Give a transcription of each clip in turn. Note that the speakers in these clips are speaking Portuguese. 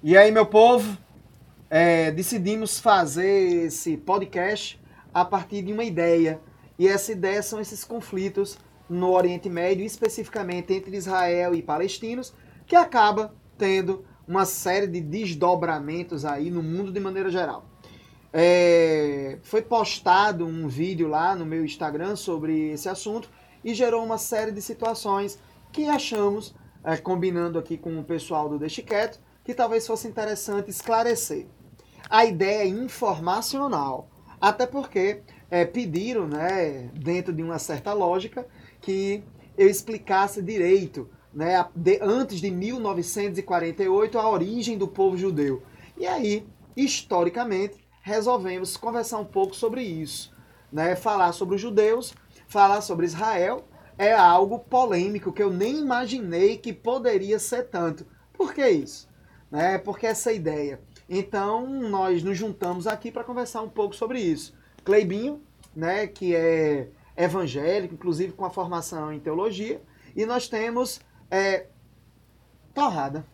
E aí, meu povo, é, decidimos fazer esse podcast a partir de uma ideia. E essa ideia são esses conflitos no Oriente Médio, especificamente entre Israel e palestinos, que acaba tendo uma série de desdobramentos aí no mundo de maneira geral. É, foi postado um vídeo lá no meu Instagram sobre esse assunto e gerou uma série de situações que achamos, é, combinando aqui com o pessoal do Deixe Quieto, que talvez fosse interessante esclarecer. A ideia é informacional, até porque é, pediram, né, dentro de uma certa lógica, que eu explicasse direito, né, de, antes de 1948, a origem do povo judeu. E aí, historicamente, resolvemos conversar um pouco sobre isso. Né, falar sobre os judeus, falar sobre Israel, é algo polêmico que eu nem imaginei que poderia ser tanto. Por que isso? Né? Porque essa ideia. Então, nós nos juntamos aqui para conversar um pouco sobre isso. Cleibinho, né, que é evangélico, inclusive com a formação em teologia, e nós temos é, Torrada.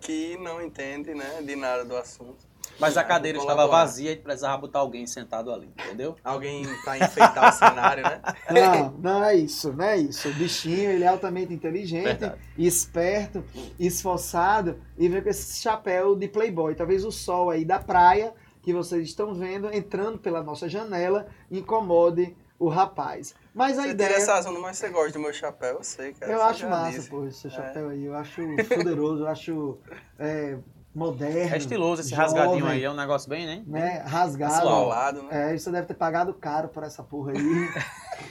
Que não entende né, de nada do assunto. Mas a cadeira estava vazia e precisava botar alguém sentado ali, entendeu? Alguém para enfeitar o cenário, né? Não, não é isso, não é isso. O bichinho, ele é altamente inteligente, Verdade. esperto, esforçado e vem com esse chapéu de playboy. Talvez o sol aí da praia que vocês estão vendo entrando pela nossa janela incomode o rapaz. Mas a você ideia. Essa razão, mas você gosta do meu chapéu, eu sei, cara. Eu acho massa, disse. pô, esse é. chapéu aí. Eu acho poderoso, eu acho é, moderno. É estiloso esse jovem, rasgadinho aí, é um negócio bem, né? né? Rasgado. Lado, né? É, você deve ter pagado caro por essa porra aí.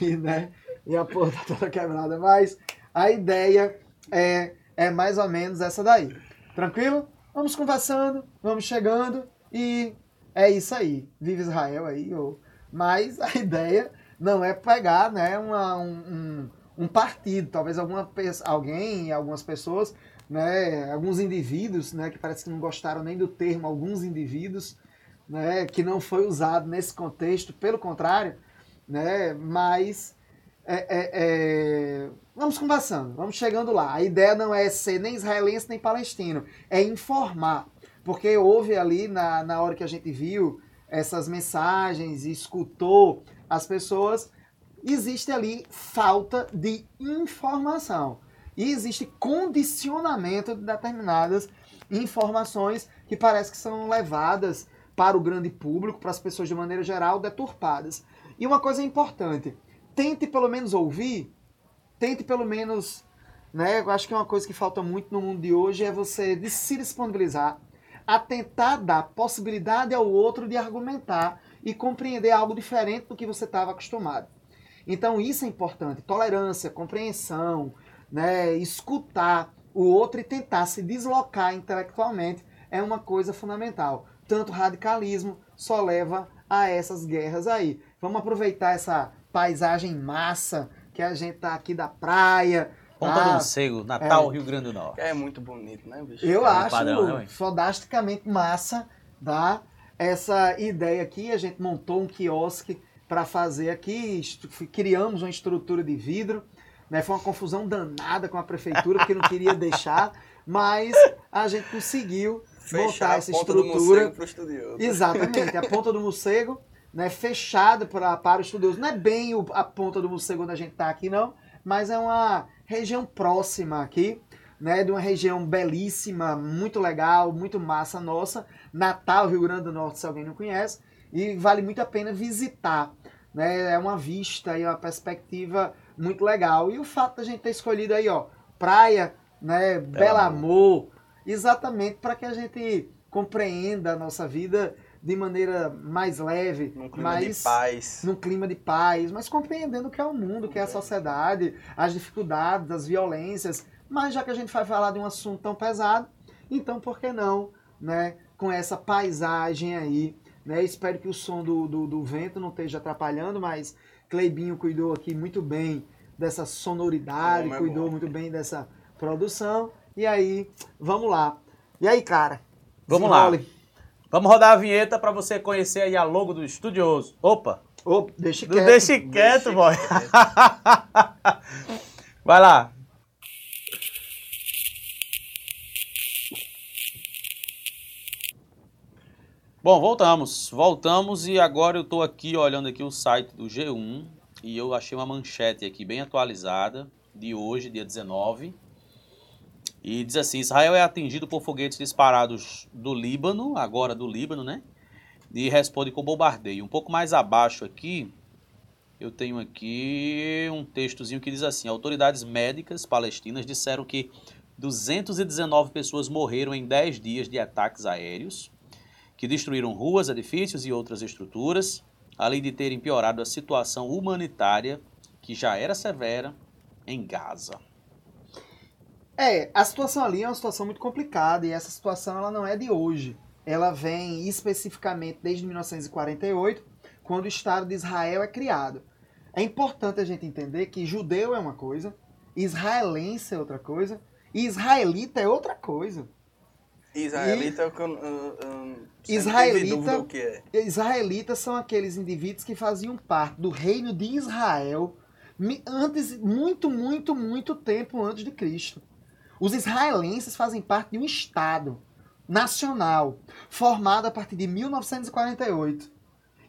e, né? e a porra tá toda quebrada. Mas a ideia é, é mais ou menos essa daí. Tranquilo? Vamos conversando, vamos chegando e é isso aí. Vive Israel aí. Ou... Mas a ideia não é pegar né, uma, um, um partido. Talvez alguma, alguém, algumas pessoas né, alguns indivíduos, né, que parece que não gostaram nem do termo alguns indivíduos, né, que não foi usado nesse contexto, pelo contrário, né, mas é, é, é, vamos conversando, vamos chegando lá. A ideia não é ser nem israelense nem palestino, é informar, porque houve ali na, na hora que a gente viu essas mensagens e escutou as pessoas, existe ali falta de informação. E existe condicionamento de determinadas informações que parece que são levadas para o grande público, para as pessoas de maneira geral, deturpadas. E uma coisa importante, tente pelo menos ouvir, tente pelo menos, né, eu acho que é uma coisa que falta muito no mundo de hoje é você se disponibilizar a tentar dar possibilidade ao outro de argumentar e compreender algo diferente do que você estava acostumado. Então isso é importante, tolerância, compreensão, né, escutar o outro e tentar se deslocar intelectualmente é uma coisa fundamental. Tanto radicalismo só leva a essas guerras aí. Vamos aproveitar essa paisagem massa que a gente tá aqui da praia. Ponta ah, do Morcego, Natal, é, Rio Grande do Norte. É muito bonito, né, bicho? Eu é acho padrão, né, fodasticamente massa, tá? Essa ideia aqui, a gente montou um quiosque para fazer aqui, criamos uma estrutura de vidro, né? Foi uma confusão danada com a prefeitura, porque não queria deixar, mas a gente conseguiu Fechar montar essa estrutura. Do. Exatamente, a ponta do morcego, né, fechada para, para os estudiosos. Não é bem o, a ponta do morcego onde a gente está aqui, não, mas é uma região próxima aqui, né, de uma região belíssima, muito legal, muito massa nossa, Natal, Rio Grande do Norte, se alguém não conhece, e vale muito a pena visitar. Né, é uma vista e uma perspectiva muito legal. E o fato da gente ter escolhido aí, ó, praia, né, Belo Amor, exatamente para que a gente compreenda a nossa vida de maneira mais leve, num clima mais de paz, num clima de paz, mas compreendendo o que é o mundo, o que é a sociedade, as dificuldades, as violências. Mas já que a gente vai falar de um assunto tão pesado, então por que não, né, com essa paisagem aí, né? Espero que o som do, do, do vento não esteja atrapalhando, mas Cleibinho cuidou aqui muito bem dessa sonoridade, é cuidou muito bem dessa produção. E aí, vamos lá. E aí, cara? Vamos lá. Vamos rodar a vinheta para você conhecer aí a logo do Estudioso. Opa! Opa, deixa quieto. Deixa quieto, boy. Vai lá. Bom, voltamos. Voltamos e agora eu estou aqui olhando aqui o site do G1 e eu achei uma manchete aqui bem atualizada de hoje, dia 19. E diz assim: Israel é atingido por foguetes disparados do Líbano, agora do Líbano, né? E responde com bombardeio. Um pouco mais abaixo aqui, eu tenho aqui um textozinho que diz assim: Autoridades médicas palestinas disseram que 219 pessoas morreram em 10 dias de ataques aéreos que destruíram ruas, edifícios e outras estruturas, além de terem piorado a situação humanitária, que já era severa, em Gaza. É, a situação ali é uma situação muito complicada e essa situação ela não é de hoje. Ela vem especificamente desde 1948, quando o Estado de Israel é criado. É importante a gente entender que judeu é uma coisa, israelense é outra coisa, e israelita é outra coisa. Israelita, e... eu, eu, eu israelita, o que é. Israelitas são aqueles indivíduos que faziam parte do reino de Israel antes, muito, muito, muito tempo antes de Cristo. Os israelenses fazem parte de um Estado nacional formado a partir de 1948.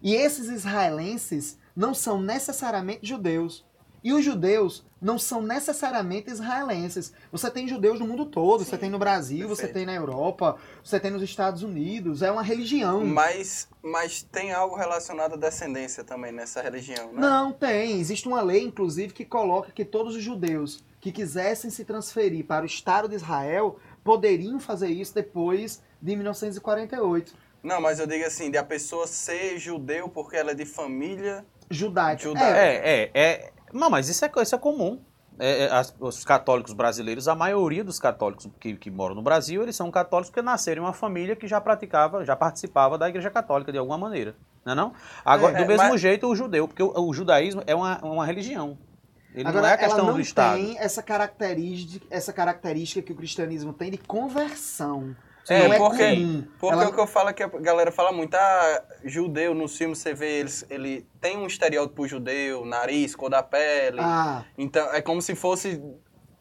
E esses israelenses não são necessariamente judeus. E os judeus não são necessariamente israelenses. Você tem judeus no mundo todo, Sim, você tem no Brasil, perfeito. você tem na Europa, você tem nos Estados Unidos, é uma religião. Mas, mas tem algo relacionado à descendência também nessa religião, né? Não, tem. Existe uma lei, inclusive, que coloca que todos os judeus que quisessem se transferir para o Estado de Israel poderiam fazer isso depois de 1948. Não, mas eu digo assim, de a pessoa ser judeu porque ela é de família judaica. judaica. É, é, é, não, mas isso é, isso é comum. É, é, as, os católicos brasileiros, a maioria dos católicos que, que moram no Brasil, eles são católicos porque nasceram em uma família que já praticava, já participava da Igreja Católica de alguma maneira. Não é não? Agora, é, do mesmo mas... jeito, o judeu, porque o, o, judaísmo é uma, uma religião. Ele Agora, não é a questão ela não do Estado. tem essa característica, essa característica que o cristianismo tem de conversão. É, não é porque. Porque Ela... o que eu falo é que a galera fala muito, ah, judeu no filme você vê, eles, ele tem um estereótipo judeu, nariz, cor da pele. Ah. Então é como se fosse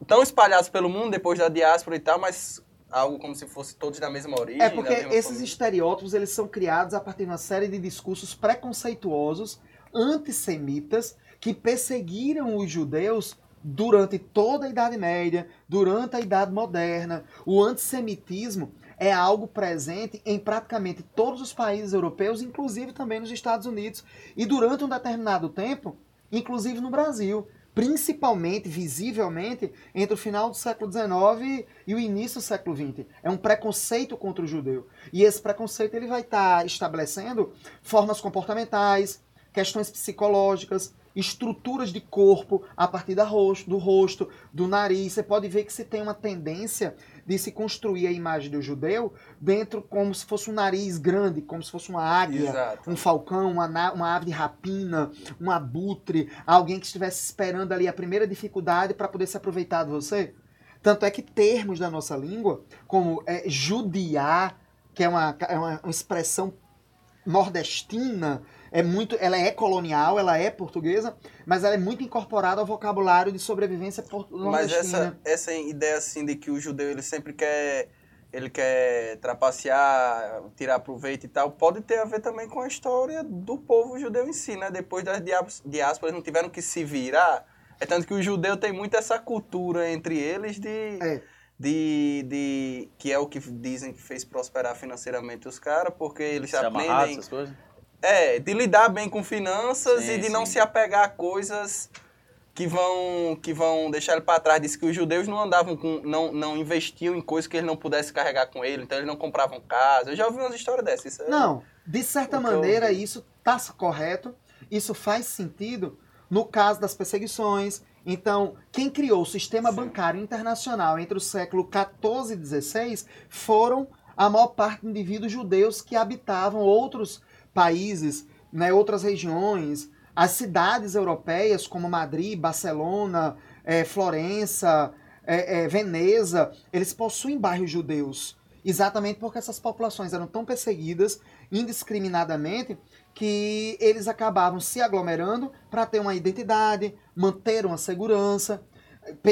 tão espalhados pelo mundo depois da diáspora e tal, mas algo como se fosse todos da mesma origem. É porque esses família. estereótipos eles são criados a partir de uma série de discursos preconceituosos, antissemitas, que perseguiram os judeus durante toda a Idade Média, durante a Idade Moderna. O antissemitismo é algo presente em praticamente todos os países europeus, inclusive também nos Estados Unidos, e durante um determinado tempo, inclusive no Brasil, principalmente, visivelmente, entre o final do século XIX e o início do século XX. É um preconceito contra o judeu. E esse preconceito ele vai estar tá estabelecendo formas comportamentais, questões psicológicas, estruturas de corpo a partir do rosto, do nariz. Você pode ver que se tem uma tendência de se construir a imagem do judeu dentro como se fosse um nariz grande, como se fosse uma águia, Exato. um falcão, uma, uma ave de rapina, um abutre, alguém que estivesse esperando ali a primeira dificuldade para poder se aproveitar de você. Tanto é que termos da nossa língua, como é, judiar, que é uma, é uma, uma expressão nordestina, é muito, ela é colonial, ela é portuguesa, mas ela é muito incorporada ao vocabulário de sobrevivência nordestina. Mas essa, essa ideia assim de que o judeu ele sempre quer ele quer trapacear, tirar proveito e tal, pode ter a ver também com a história do povo judeu em si, né? Depois das diásporas não tiveram que se virar. É tanto que o judeu tem muito essa cultura entre eles de, é. de, de que é o que dizem que fez prosperar financeiramente os caras, porque eles se aprendem. Essas coisas? É, de lidar bem com finanças sim, e de sim. não se apegar a coisas que vão que vão deixar ele para trás. Disse que os judeus não andavam com. não, não investiam em coisas que eles não pudessem carregar com ele, então eles não compravam casa. Eu já ouvi umas histórias dessas. É não, de certa maneira isso está correto, isso faz sentido no caso das perseguições. Então, quem criou o sistema Sim. bancário internacional entre o século 14 e 16 foram a maior parte de indivíduos judeus que habitavam outros países, né, outras regiões, as cidades europeias como Madrid, Barcelona, é, Florença, é, é, Veneza, eles possuem bairros judeus. Exatamente porque essas populações eram tão perseguidas indiscriminadamente que eles acabavam se aglomerando para ter uma identidade, manter uma segurança.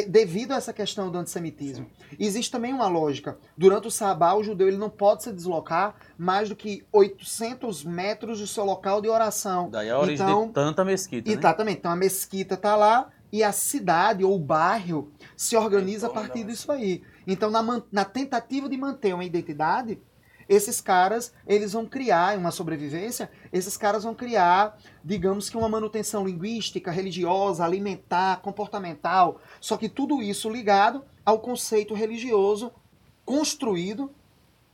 Devido a essa questão do antissemitismo. Existe também uma lógica. Durante o sabá, o judeu ele não pode se deslocar mais do que 800 metros do seu local de oração. Daí a origem Então, de tanta mesquita, né? Exatamente. Então a mesquita tá lá e a cidade ou o bairro se organiza a partir disso aí. Então, na, na tentativa de manter uma identidade, esses caras, eles vão criar, uma sobrevivência, esses caras vão criar, digamos que uma manutenção linguística, religiosa, alimentar, comportamental, só que tudo isso ligado ao conceito religioso construído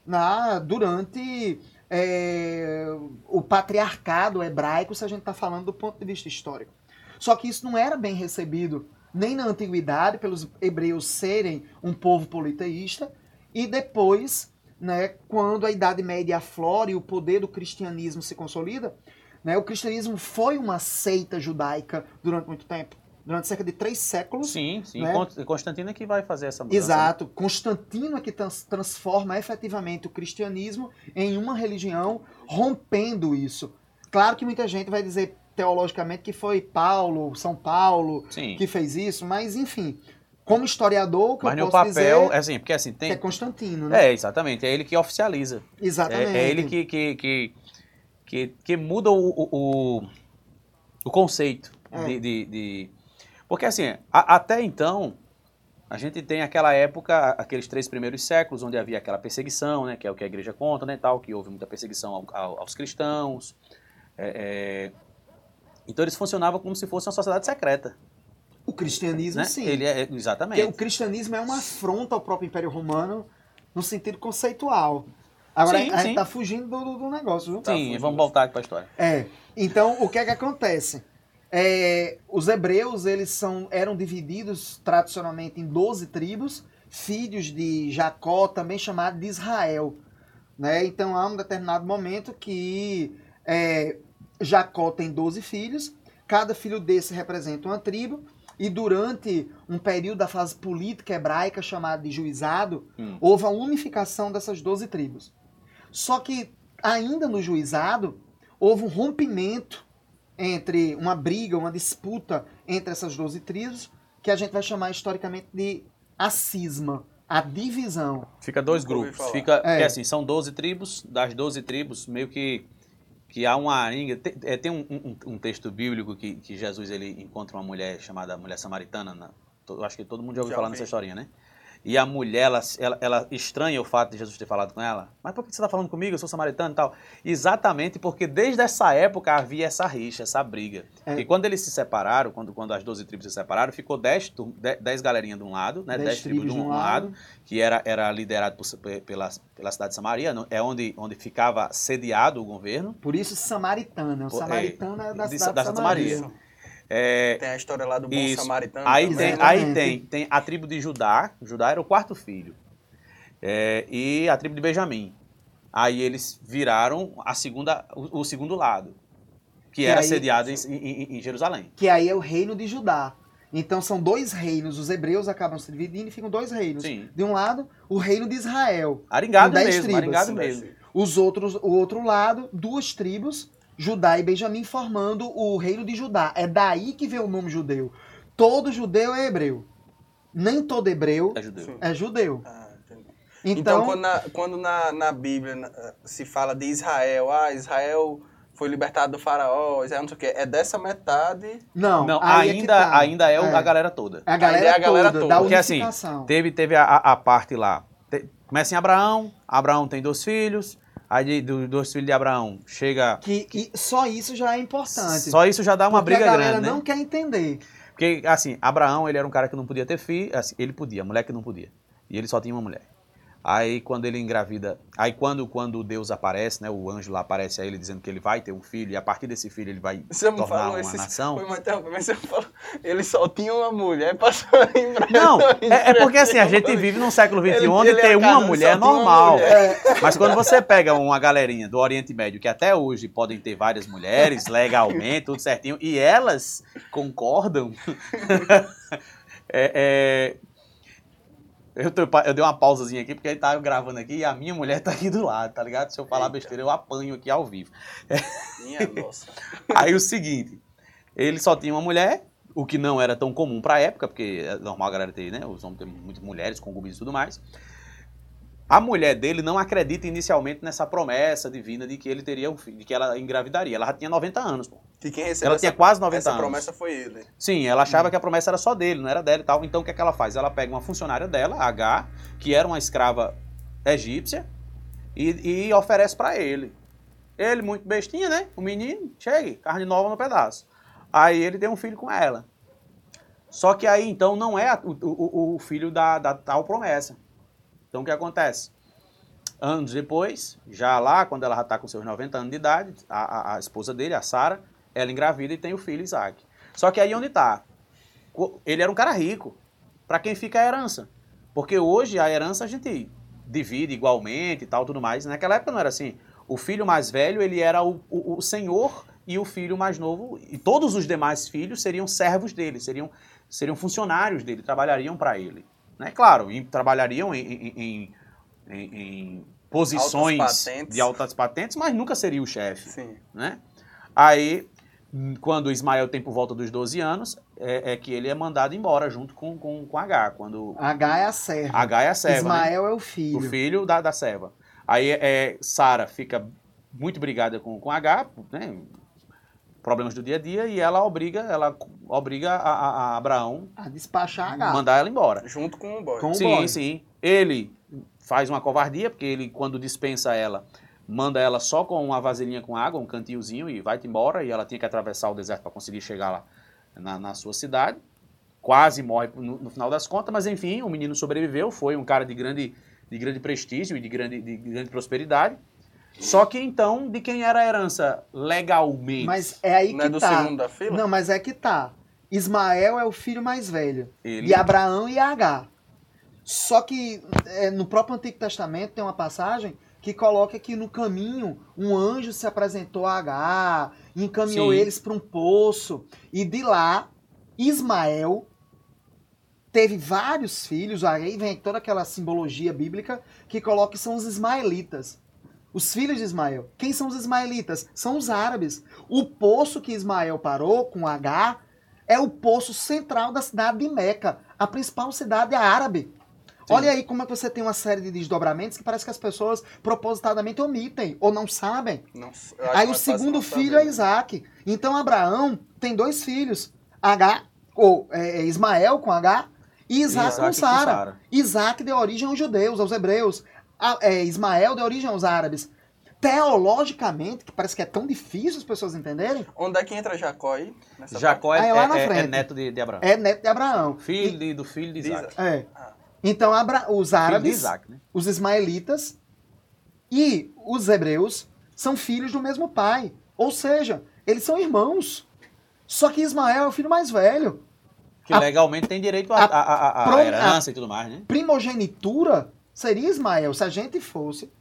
na, durante é, o patriarcado hebraico, se a gente está falando do ponto de vista histórico. Só que isso não era bem recebido nem na antiguidade, pelos hebreus serem um povo politeísta, e depois, né, quando a Idade Média aflora e o poder do cristianismo se consolida, né, o cristianismo foi uma seita judaica durante muito tempo. Durante cerca de três séculos, Sim, sim. né? Con- Constantino é que vai fazer essa mudança. Exato. Constantino é que trans- transforma efetivamente o cristianismo em uma religião, rompendo isso. Claro que muita gente vai dizer teologicamente que foi Paulo, São Paulo, Sim. que fez isso, mas enfim, como historiador, o que Mas eu no posso papel, dizer é assim, porque assim, é tem. Constantino, né? É, exatamente. É ele que oficializa. Exatamente. É, é ele que, que, que, que, que muda o, o, o- o conceito É. de, de, de- Porque assim, a- até então, a gente tem aquela época, aqueles três primeiros séculos, onde havia aquela perseguição, né, que é o que a igreja conta, né, tal, que houve muita perseguição ao- ao- aos cristãos. É, é, Então eles funcionavam como se fosse uma sociedade secreta. Cristianismo, Né? sim. Ele é, Porque exatamente. o cristianismo é uma afronta ao próprio Império Romano no sentido conceitual. Agora, Sim, a gente sim. tá fugindo do, do- do negócio, viu? Sim, fugindo. vamos voltar aqui para a história. É. Então, o que é que acontece? É, os hebreus, eles são, eram divididos tradicionalmente em 12 tribos, filhos de Jacó, também chamado de Israel. Né? Então, há um determinado momento que é, Jacó tem 12 filhos, cada filho desse representa uma tribo, e durante um período da fase política hebraica chamado de juizado, Hum. houve a unificação dessas 12 tribos. Só que, ainda no juizado, houve um rompimento entre uma briga, uma disputa entre essas 12 tribos, que a gente vai chamar historicamente de a cisma, a divisão. Fica dois grupos. Fica, É. porque assim, são 12 tribos, das 12 tribos, meio que, que há uma arinha. Tem, é, tem um, um- um texto bíblico que, que Jesus ele encontra uma mulher chamada mulher samaritana. Na, to- eu acho que todo mundo já ouviu Já falar ouvi. nessa historinha, né? E a mulher, ela, ela, ela estranha o fato de Jesus ter falado com ela. Mas por que você está falando comigo? Eu sou samaritano e tal. Exatamente porque desde essa época havia essa rixa, essa briga. É. E quando eles se separaram, quando, quando as 12 tribos se separaram, ficou 10, tur- 10, 10 galerinhas de um lado, né? 10, tribos de um lado, que era, era liderado por- pe- pela, pela cidade de Samaria, é onde, onde ficava sediado o governo. Por isso, samaritana. O é, samaritano é, da de- cidade da de Samaria. Samaria. É, Tem a história lá do bom Isso. samaritano. aí, também, tem, né? aí tem, tem a tribo de Judá, Judá era o quarto filho, É, e a tribo de Benjamim. Aí eles viraram a segunda, o, o segundo lado, que E era aí- sediado em, em- em Jerusalém. Que aí é o reino de Judá. Então são dois reinos. Os hebreus acabam se dividindo e ficam dois reinos. Sim. De um lado, o reino de Israel. Aringado mesmo, tribos. aringado mesmo. Os outros, o outro lado, duas tribos, Judá e Benjamim, formando o reino de Judá. É daí que vem o nome judeu. Todo judeu é hebreu. Nem todo hebreu É judeu. Sim. é judeu. Ah. Então, Então, quando, na, quando na, na Bíblia na- se fala de Israel, ah, Israel foi libertado do faraó, Israel não sei o quê, é dessa metade. não, Não, é ainda, tá. ainda é, o- É. a galera toda. É a galera, Ainda é a galera toda, toda. da Porque, assim. Teve, teve a, a- a parte lá. Te- começa em Abraão, Abraão tem dois filhos, aí de- dos dois filhos de Abraão chega. que, e só isso já é importante. Só isso já dá uma briga a galera grande, né? não quer entender. Porque, assim, Abraão, ele era um cara que não podia ter filho, assim, ele podia, a mulher que não podia. E ele só tinha uma mulher. Aí, quando ele engravida, aí quando, quando Deus aparece, né, o anjo lá aparece a ele dizendo que ele vai ter um filho, e a partir desse filho ele vai Você tornar falou uma esse. nação. Foi uma mas você falou. Ele só tinha uma mulher, passou. Não, é, é porque assim, a gente vive num século XXI onde ele ter é uma mulher é normal. mulher. Mas quando você pega uma galerinha do Oriente Médio, que até hoje podem ter várias mulheres, legalmente, tudo certinho, e elas concordam. é, é, eu, tô- eu dei uma pausazinha aqui, porque ele tá gravando aqui e a minha mulher tá aqui do lado, tá ligado? Se eu falar Eita. besteira, eu apanho aqui ao vivo. Minha nossa. Aí o seguinte, ele só tinha uma mulher, o que não era tão comum para a época, porque é normal a galera ter, né? Os homens têm muitas mulheres, concubinas e tudo mais. A mulher dele não acredita inicialmente nessa promessa divina de que ele teria um filho, de que ela engravidaria. Ela já tinha 90 anos, pô. Que quem recebeu Ela essa, tinha quase 90 essa anos. promessa foi ele. Sim, ela achava que a promessa era só dele, não era dela e tal. Então o que, é que ela faz? Ela pega uma funcionária dela, H, que era uma escrava egípcia, e, e oferece para ele. Ele, muito bestinha, né? O menino, chegue, carne nova no pedaço. Aí ele tem um filho com ela. Só que aí, então, não é o, o- o filho da, da tal promessa. Então, o que acontece? Anos depois, já lá, quando ela já está com seus 90 anos de idade, a, a- a esposa dele, a Sara, ela engravida e tem o filho Isaac. Só que aí onde está? Ele era um cara rico. Para quem fica a herança? Porque hoje a herança a gente divide igualmente e tal, tudo mais. Naquela época não era assim. O filho mais velho, ele era o, o, o senhor e o filho mais novo, e todos os demais filhos seriam servos dele, seriam, seriam funcionários dele, trabalhariam para ele. Né? Claro, e trabalhariam em, em- em- em- posições Altas de altas patentes, mas nunca seria o chefe Sim. né? Aí, quando Ismael tem por volta dos 12 anos, é, é que ele é mandado embora junto com, com, com H, quando H é a serva. H é a serva, né? Ismael é o o filho. filho da, da serva. Aí é, Sara fica muito brigada com, com H, né? problemas do dia a dia, e ela obriga, ela obriga a, a- a Abraão A despachar a H. mandar ela embora. Junto com o boy. Com- Um sim, boy. sim. Ele faz uma covardia, porque ele, quando dispensa ela, manda ela só com uma vasilhinha com água, um cantilzinho, e vai-te embora. E ela tinha que atravessar o deserto para conseguir chegar lá na, na sua cidade. Quase morre no, no final das contas, mas enfim, o menino sobreviveu. Foi um cara de grande, de grande prestígio e de grande, de grande prosperidade. Só que então, de quem era a herança legalmente? Mas é aí Não que é do tá. segundo da fila? Não, mas é que tá. Ismael é o filho mais velho. ele... E Abraão e H. Só que é, no próprio Antigo Testamento tem uma passagem que coloca que no caminho um anjo se apresentou a H, encaminhou Sim. eles para um poço. E de lá, Ismael teve vários filhos. Aí vem toda aquela simbologia bíblica que coloca que são os ismaelitas. Os filhos de Ismael. Quem são os ismaelitas? São os árabes. O poço que Ismael parou com H é o poço central da cidade de Meca, a principal cidade árabe. Sim. Olha aí como é que você tem uma série de desdobramentos que parece que as pessoas propositadamente omitem ou não sabem. Não, Aí o segundo filho saber. é Isaac. Então Abraão tem dois filhos, H, ou é, é, Ismael com H e Isaac, Isaac com Sara. Sara. Isaac deu origem aos judeus, aos hebreus. A- é, Ismael deu origem aos árabes. Teologicamente, que parece que é tão difícil as pessoas entenderem, Onde é que entra Jacó aí? Nessa Jacó é, é é- é frente. neto de, de Abraão. é neto de Abraão. Filho de- do filho de De Isaac. Isaac. É. Ah. Então os árabes, Isaac, né? os ismaelitas e os hebreus são filhos do mesmo pai. Ou seja, eles são irmãos. Só que Ismael é o filho mais velho. Que A- legalmente tem direito à herança e tudo mais, né? primogenitura seria Ismael, se a gente fosse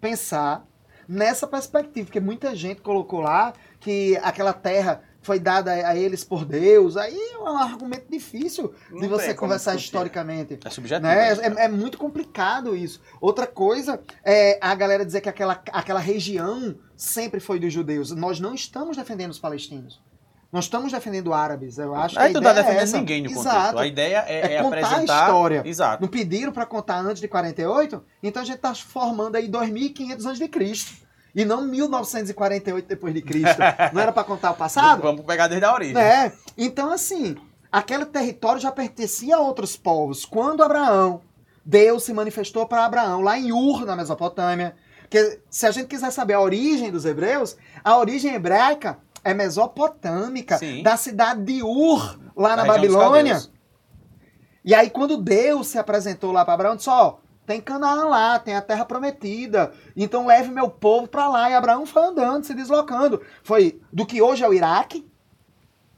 pensar nessa perspectiva, porque muita gente colocou lá que aquela terra foi dada a eles por Deus, aí é um argumento difícil Não de você conversar discutir. historicamente. É subjetivo. Né? né? É, é muito complicado isso. Outra coisa é a galera dizer que aquela, aquela região sempre foi dos judeus. Nós não estamos defendendo os palestinos. Nós estamos defendendo árabes. Eu acho que Aí a tu tá ideia é defendendo essa. ninguém no contexto. Exato. A ideia é, É é contar a apresentar... história. Exato. Não pediram para contar antes de 48? Então a gente está formando aí 2500 antes de Cristo. E não 1948 depois de Cristo. Não era para contar o passado? Vamos pegar desde a origem. É. Então, assim, aquele território já pertencia a outros povos. Quando Abraão, Deus se manifestou para Abraão, lá em Ur, na Mesopotâmia. Que, se a gente quiser saber a origem dos hebreus, a origem hebraica é mesopotâmica, Sim. da cidade de Ur, lá na dos Babilônia. E aí, quando Deus se apresentou lá para Abraão, disse: Ó, tem Canaã lá, tem a terra prometida. Então leve meu povo para lá. E Abraão foi andando, se deslocando. Foi do que hoje é o Iraque.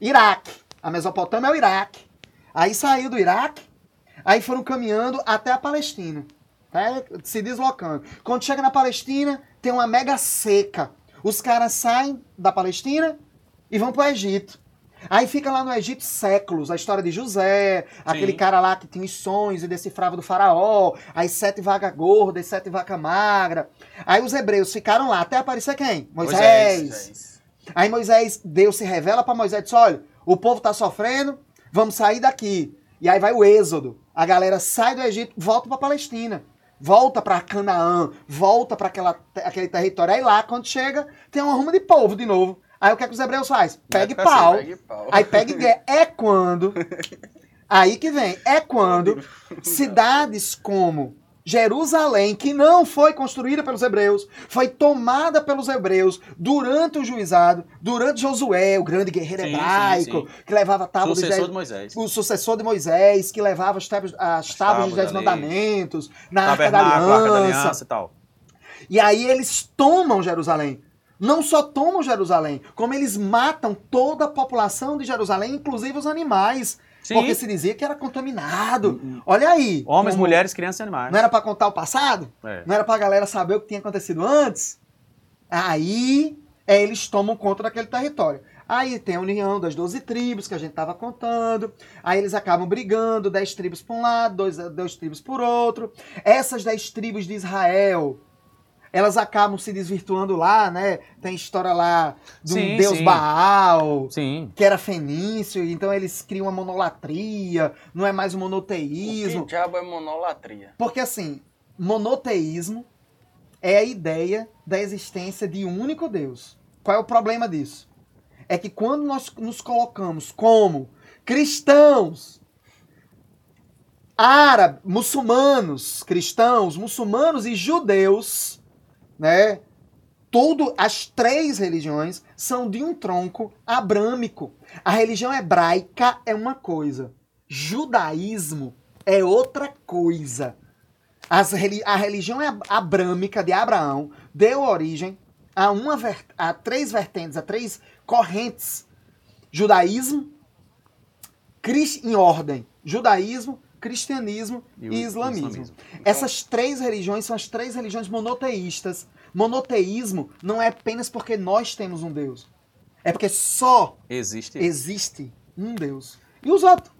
Iraque. A Mesopotâmia é o Iraque. Aí saiu do Iraque, aí foram caminhando até a Palestina. né, Se deslocando. Quando chega na Palestina, tem uma mega seca. Os caras saem da Palestina e vão para o Egito. Aí fica lá no Egito séculos, a história de José, aquele cara lá que tinha os sonhos e decifrava do faraó, as sete vacas gordas, sete vacas magras. Aí os hebreus ficaram lá até aparecer quem? Moisés. Moisés. Moisés. Aí Moisés, Deus se revela para Moisés e diz: olha, o povo tá sofrendo, vamos sair daqui. E aí vai o êxodo. A galera sai do Egito, volta pra Palestina. Volta pra Canaã, volta aquela, aquele território. Aí lá, quando chega, tem uma ruma de povo de novo. Aí o que, é que os hebreus faz? Pegue pau. assim, pegue pau. Aí pega e guerra. É quando. Aí que vem. É quando cidades como Jerusalém, que não foi construída pelos hebreus, foi tomada pelos hebreus durante o juizado, durante Josué, o grande guerreiro Sim, hebraico, sim, que levava a tábua dos Sucessor dez, de Moisés. o sucessor de Moisés, que levava as tábuas, as tábuas dos tábuas dez da lei. mandamentos, na Arca da Tabernáculo, Arca da Aliança. Aliança e tal. E aí eles tomam Jerusalém. Não só tomam Jerusalém, como eles matam toda a população de Jerusalém, inclusive os animais. Sim. Porque se dizia que era contaminado. Olha aí. Homens, como- mulheres, crianças e animais. Não era pra contar o passado? É. Não era pra galera saber o que tinha acontecido antes? Aí é, eles tomam conta daquele território. Aí tem a união das 12 tribos que a gente tava contando. Aí eles acabam brigando, 10 tribos por um lado, 2 dois tribos por outro. Essas 10 tribos de Israel, elas acabam se desvirtuando lá, né? Tem história lá de um Sim, deus sim. Baal, Sim. que era fenício, então eles criam uma monolatria, não é mais um O monoteísmo. que diabo é monolatria? Porque assim, monoteísmo é a ideia da existência de um único Deus. Qual é o problema disso? É que quando nós nos colocamos como cristãos, árabes, muçulmanos, cristãos, muçulmanos e judeus, né? Tudo, as três religiões são de um tronco abrâmico. A religião hebraica é uma coisa, judaísmo é outra coisa. As a religião ab- abrâmica de Abraão deu origem a, uma a três vertentes, a três correntes: judaísmo, em ordem, judaísmo, cristianismo E e, islamismo. islamismo. Essas três religiões são as três religiões monoteístas. Monoteísmo não é apenas porque nós temos um Deus. É porque só Existe. existe um Deus. E os outros?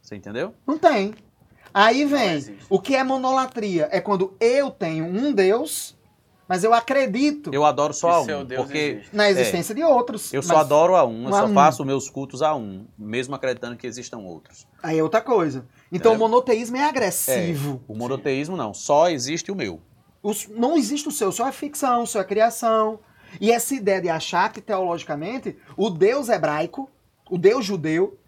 Você entendeu? Não tem. Aí vem, o que é monolatria? É quando eu tenho um Deus, mas eu acredito Eu adoro só seu um. Deus Porque existe. na existência de outros. eu só adoro a um, eu a só um. faço meus cultos a um, mesmo acreditando que existam outros. Aí é outra coisa. Então Entendeu? o monoteísmo é agressivo. O monoteísmo não, só existe o meu. Os- não existe o seu, seu é ficção, o seu é criação. E essa ideia de achar que teologicamente o Deus hebraico, o Deus judeu,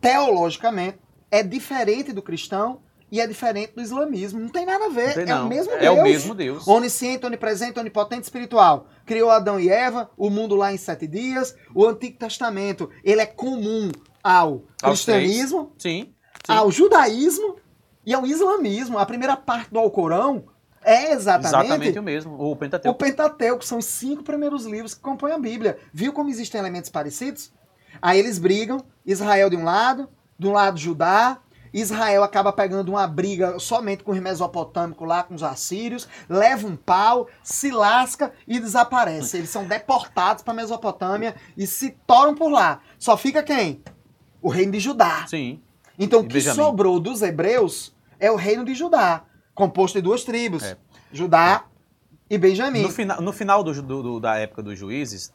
teologicamente, é diferente do cristão e é diferente do islamismo. Não tem nada a ver. Tem, é o mesmo É Deus. o mesmo Deus. Onisciente, onipresente, onipotente, espiritual. Criou Adão e Eva, o mundo lá em sete dias. O Antigo Testamento, ele é comum ao Aos cristianismo, Sim. sim. ao judaísmo e ao islamismo. A primeira parte do Alcorão é exatamente, Exatamente o mesmo. O o Pentateuco. Pentateuco. São os cinco primeiros livros que compõem a Bíblia. Viu como existem elementos parecidos? Aí eles brigam, Israel de um lado, de um lado Judá, Israel acaba pegando uma briga somente com os mesopotâmicos lá, com os assírios, leva um pau, se lasca e desaparece. Eles são deportados para Mesopotâmia e se toram por lá. Só fica quem? O reino de Judá. Sim. Então o que sobrou dos hebreus é o reino de Judá, composto de duas tribos, É. Judá e Benjamim. No, fina, no final do- do- da época dos juízes,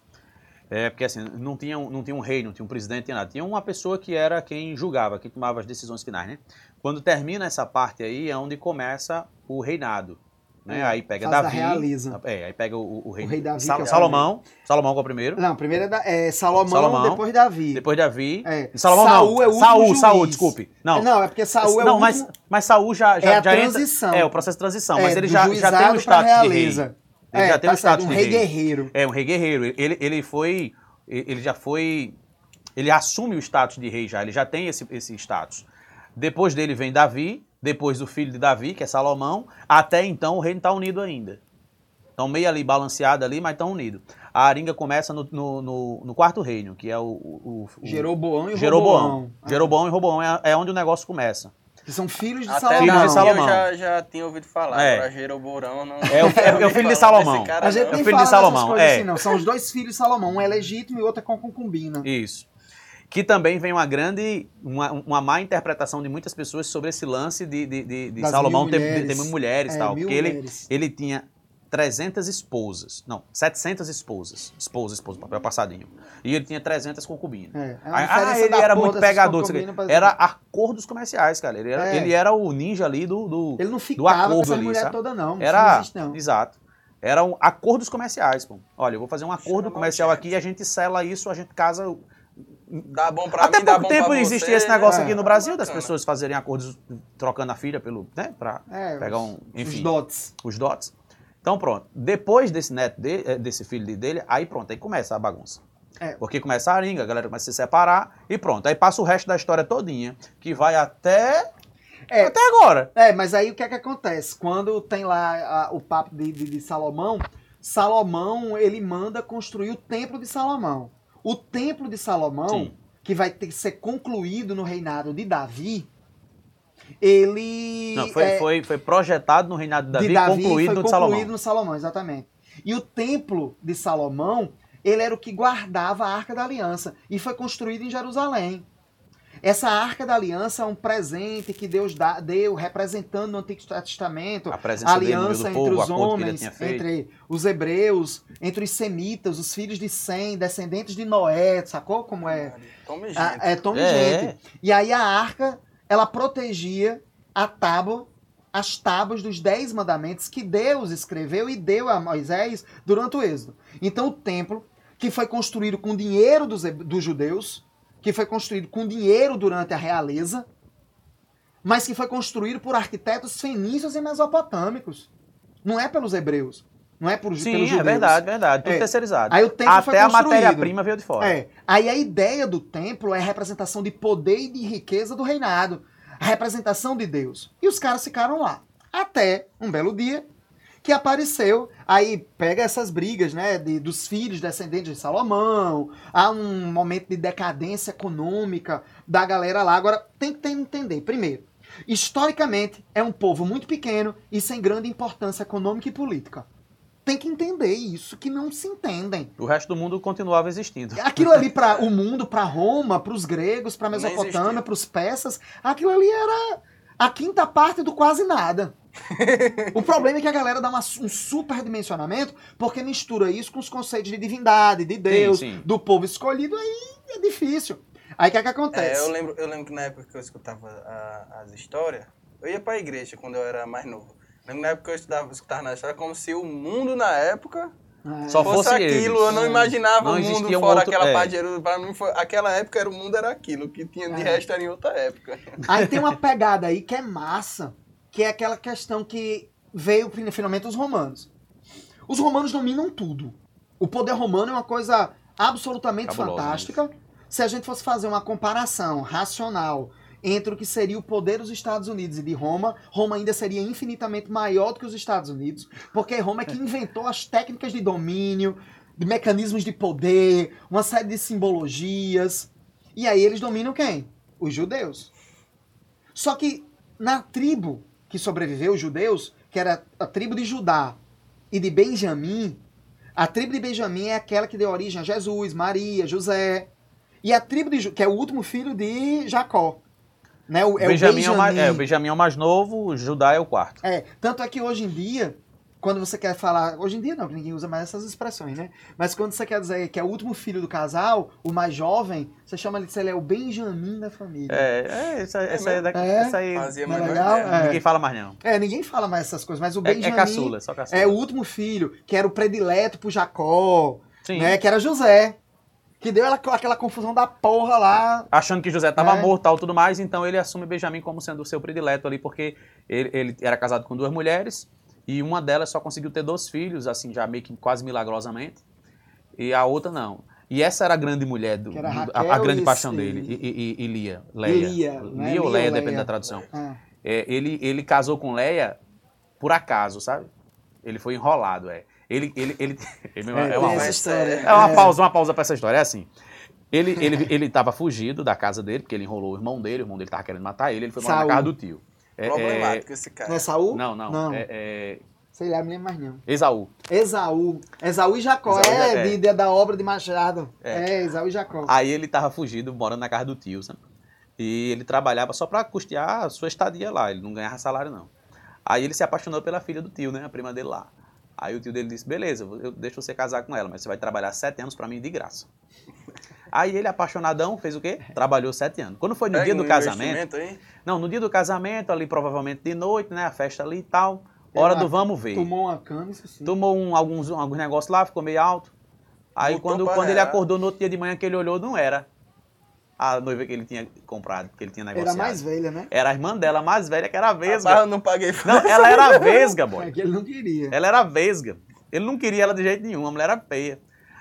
é, porque assim, não tinha, um- não tinha um rei, não tinha um presidente, não tinha nada. Tinha uma pessoa que era quem julgava, quem tomava as decisões finais, né? Quando termina essa parte aí, é onde começa o reinado. Né? É, aí pega da Davi. realiza. É, aí pega o, o rei, O rei Davi, Sal- é Salomão. Salomão que é o primeiro. Não, primeiro é, da- é Salomão, Salomão, depois Davi. Depois Davi. É. Salomão Saul não. é o último Saul, juiz. Saul, desculpe. Não, Não, é porque Saul é não o mas, último... mas Saul já, já, é a já transição. entra. É, o processo de transição. é, mas ele já, já tem o status de rei. Ele é, já tem tá o status um de rei rei. guerreiro. É um rei guerreiro. Ele, ele foi. Ele já foi. Ele assume o status de rei já. Ele já tem esse, esse status. Depois dele vem Davi. Depois do filho de Davi, que é Salomão. Até então o reino está unido ainda. Estão meio ali balanceado ali, mas estão unidos. A aringa começa no, no, no- no quarto reino, que é o. o, o Jeroboão e Jeroboão. Roboão. Jeroboão e Roboão é, é onde o negócio começa. Que são filhos de Até Salomão. Filho de Salomão. eu já, já tinha ouvido falar. É. Agora Jeroboão não... É o- é o filho de Salomão. Cara, A gente não. É o nem filho fala de Salomão, coisas é. assim, não. São os dois filhos de Salomão. Um é legítimo e o outro é com concubina. Isso. Que também vem uma grande, uma, uma má interpretação de muitas pessoas sobre esse lance de, de, de, de Salomão ter, mulheres. ter mulheres e É, tal. Porque ele, ele tinha 300 esposas. Não, 700 esposas. Esposa, esposa, papel passadinho. E ele tinha 300 concubinas. É, é Ah, ele era muito pegador. Era acordos comerciais, cara. Ele era, É. ele era o ninja ali do. do Ele não do ficava com acordo essas ali, todas, não. Era. não existe, não. Exato. Eram acordos comerciais, pô. Olha, eu vou fazer um acordo Chama comercial aqui e a gente sela isso, a gente casa. Dá bom pra Até mim, dá pouco bom tempo existia esse negócio né? aqui no Brasil, das pessoas fazerem acordos trocando a filha pelo. né? Pra É, pegar os- um. Os Enfim dots. os dots. Então pronto. Depois desse neto de- eh, desse filho dele, aí pronto, aí começa a bagunça. É. Porque começa a aringa, a galera começa a se separar e pronto. Aí passa o resto da história todinha, que vai até É. até agora. É, mas aí o que é que acontece? Quando tem lá a- o papo de, de- de Salomão, Salomão, ele manda construir o templo de Salomão. O templo de Salomão, Sim. que vai ter que ser concluído no reinado de Davi, ele... Não, foi, é, foi, foi projetado no reinado de Davi, de Davi concluído foi no concluído Salomão. no Salomão, exatamente. E o templo de Salomão, ele era o que guardava a Arca da Aliança e foi construído em Jerusalém. Essa Arca da Aliança é um presente que Deus dá- deu representando no Antigo Testamento A a presença dele no meio aliança do entre povo, os homens, entre os hebreus, entre os semitas, os filhos de Sem, descendentes de Noé, sacou como é? Tome gente. Ah, é Tom e É. gente. E aí a arca, ela protegia a tábua, as tábuas dos dez mandamentos que Deus escreveu e deu a Moisés durante o êxodo. Então o templo, que foi construído com dinheiro dos, dos judeus, que foi construído com dinheiro durante a realeza, mas que foi construído por arquitetos fenícios e mesopotâmicos. Não é pelos hebreus. Não é por, pelos Sim, judeus. é verdade, verdade. Tudo É. terceirizado. Aí o templo foi Até a matéria-prima veio de fora. É. Aí a ideia do templo é a representação de poder e de riqueza do reinado. A representação de Deus. E os caras ficaram lá. Até um belo dia que apareceu. Aí pega essas brigas, né? De, dos filhos descendentes de Salomão. Há um momento de decadência econômica da galera lá. Agora, tem que entender. Primeiro, historicamente, é um povo muito pequeno e sem grande importância econômica e política. Tem que entender isso, que não se entendem. O resto do mundo continuava existindo. Aquilo ali para o mundo, para Roma, para os gregos, para Mesopotâmia, para os persas, aquilo ali era a quinta parte do quase nada. o problema é que a galera dá uma- um superdimensionamento porque mistura isso com os conceitos de divindade, de Deus, sim. do povo escolhido, aí é difícil. Aí o que é que É, acontece? eu lembro, eu lembro que na época que eu escutava a- as histórias, eu ia pra igreja quando eu era mais novo. Lembro na época que eu estudava, escutava na história como se o mundo na época É. Só fosse, fosse aquilo. eles. Eu não imaginava Não o mundo existia um fora outro- aquela é. parte de Jerusalém. Pra mim, foi, aquela época era o mundo era aquilo. O que tinha de É. resto era em outra época. Aí tem uma pegada aí que é massa, que é aquela questão que veio fin- finalmente os romanos. Os romanos dominam tudo. O poder romano é uma coisa absolutamente Cabulosa fantástica. Se a gente fosse fazer uma comparação racional entre o que seria o poder dos Estados Unidos e de Roma, Roma ainda seria infinitamente maior do que os Estados Unidos, porque Roma é que inventou as técnicas de domínio, de mecanismos de poder, uma série de simbologias. E aí eles dominam quem? Os judeus. Só que na tribo que sobreviveu, os judeus, que era a tribo de Judá e de Benjamim, a tribo de Benjamim é aquela que deu origem a Jesus, Maria, José. E a tribo de que é o último filho de Jacó. Né? O, é Benjamim, o é o mais, é, o Benjamim é o mais novo, o Judá é o quarto. É, tanto é que hoje em dia, quando você quer falar. Hoje em dia não, que ninguém usa mais essas expressões, né? Mas quando você quer dizer que é o último filho do casal, o mais jovem, você chama ele de ele é o Benjamin da família. É, é, essa, essa, aí, daqui- É? essa aí Fazia Não é mais legal? É. ninguém fala mais não. É, ninguém fala mais essas coisas, mas o É, Benjamin é caçula, só caçula. é o último filho, que era o predileto pro Jacó, Sim. né? Que era José. Que deu ela- aquela confusão da porra lá. Achando que José estava É. morto tal tudo mais, então ele assume Benjamim como sendo o seu predileto ali, porque ele, ele era casado com duas mulheres e uma delas só conseguiu ter dois filhos, assim, já meio que quase milagrosamente, e a outra não. E essa era a grande mulher, do, a, a grande e- paixão e- dele, e, e- e Lia, Leia. Lia, né? Lia ou Leia, ou depende Leia. da tradução. É. É, ele, ele casou com Leia por acaso, sabe? Ele foi enrolado, é. Ele, ele, ele, ele é, É, uma, essa história. é uma É. pausa, uma pausa pra essa história. É assim. Ele, ele, ele tava fugido da casa dele, porque ele enrolou o irmão dele, o irmão dele tava querendo matar ele, ele foi morar na casa do tio. É, Problemático esse Não cara. é Saul? não, não. Não. É, é Sei lá, não lembro mais não. Esaú. Esaú. Esaú e Jacó. Esaú, é, é. de- de- da obra de Machado. É. É, Esaú e Jacó. Aí ele tava fugido, morando na casa do tio, sabe? E ele trabalhava só pra custear a sua estadia lá, ele não ganhava salário não. Aí ele se apaixonou pela filha do tio, né, a prima dele lá. Aí o tio dele disse, beleza, eu deixo você casar com ela, mas você vai trabalhar sete anos pra mim de graça. Aí ele, apaixonadão, fez o quê? Trabalhou sete anos. Quando foi no Pega dia do um casamento, aí. não, no dia do casamento, ali provavelmente de noite, né, a festa ali e tal, hora Ela do vamos ver. Tomou uma cama, isso sim. Tomou um, alguns, alguns negócios lá, ficou meio alto. Aí Botou quando, quando ele acordou no outro dia de manhã que ele olhou, não era a noiva que ele tinha comprado, que ele tinha negociado. Era mais velha, né? Era a irmã dela, mais velha, que era a Rapaz, vesga. eu não paguei. Não, ela era vesga, boy. É que ele não queria. Ela era vesga. Ele não queria ela de jeito nenhum, a mulher era feia.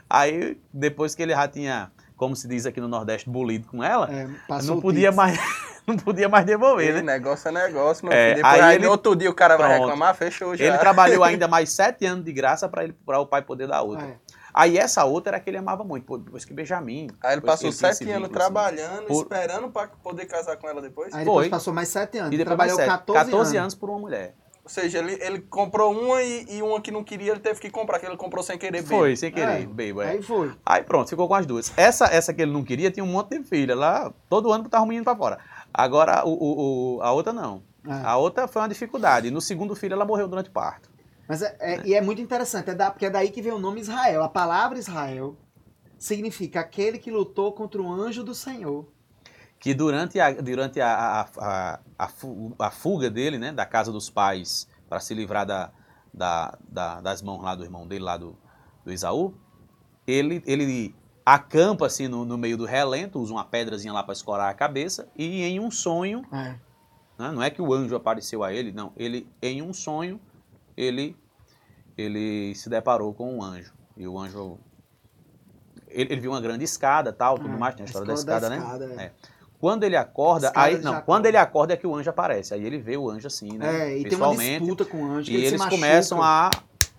Aí, depois que ele já tinha, como se diz aqui no Nordeste, bolido com ela, É, não podia mais, não podia mais devolver, Ele, né? negócio é negócio, meu É, filho. Depois, aí aí, ele- no outro dia o cara vai Pronto. reclamar, fechou já. Ele trabalhou ainda mais sete anos de graça para ele, para o pai poder dar outra. É. Aí essa outra era que ele amava muito, pô, depois que Benjamin. Aí ele passou sete anos vínculo, assim. trabalhando, Por- esperando pra poder casar com ela depois. Aí Foi. depois passou mais sete anos. E depois trabalhou mais sete. 14, 14 anos. anos por uma mulher. Ou seja, ele, ele comprou uma e, e uma que não queria, ele teve que comprar, que ele comprou sem querer. Foi, bem. sem querer, É. bebo, é. Aí foi. Aí pronto, ficou com as duas. Essa, essa que ele não queria tinha um monte de filha lá, todo ano botava um menino pra fora. Agora, o, o- o- a outra não. É. A outra foi uma dificuldade. No segundo filho ela morreu durante o parto. Mas é, é- e é muito interessante, é da- porque é daí que vem o nome Israel. A palavra Israel significa aquele que lutou contra o anjo do Senhor. Que durante a, durante a, a, a, a fuga dele, né, da casa dos pais, para se livrar da, da, da- das mãos lá do irmão dele, lá do, do Isaú, ele, ele acampa assim no, no meio do relento, usa uma pedrazinha lá para escorar a cabeça, e em um sonho É. né? Não é que o anjo apareceu a ele, não. Ele, em um sonho, ele, ele se deparou com um anjo. E o anjo. Ele, ele viu uma grande escada, tal, tudo Ah, mais, tem a a história da escola da escada, né? escada, é. É. Quando ele acorda, Escada aí não, quando ele acorda é que o anjo aparece. Aí ele vê o anjo assim, né? É, e tem uma pessoalmente. disputa com o anjo. que e eles machuca. começam a,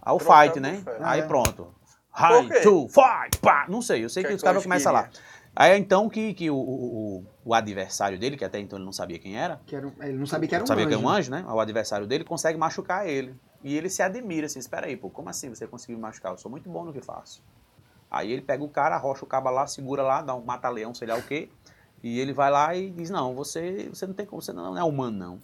ao Trocar fight, né? fé. Aí É. pronto. High, two, fight, pá. Não sei, eu sei Que que, é os caras começam lá. Aí é então que, que o, o, o- adversário dele, que até então ele não sabia quem era, Que era ele não sabia que era um sabia anjo. que era um anjo, né? O adversário dele consegue machucar ele. E ele se admira, assim, espera aí, pô, como assim você conseguiu me machucar? Eu sou muito bom no que faço. Aí ele pega o cara, arrocha o cabo lá, segura lá, dá um mata-leão, sei lá o quê. E ele vai lá e diz, não, você, você não tem como, você não é humano, não.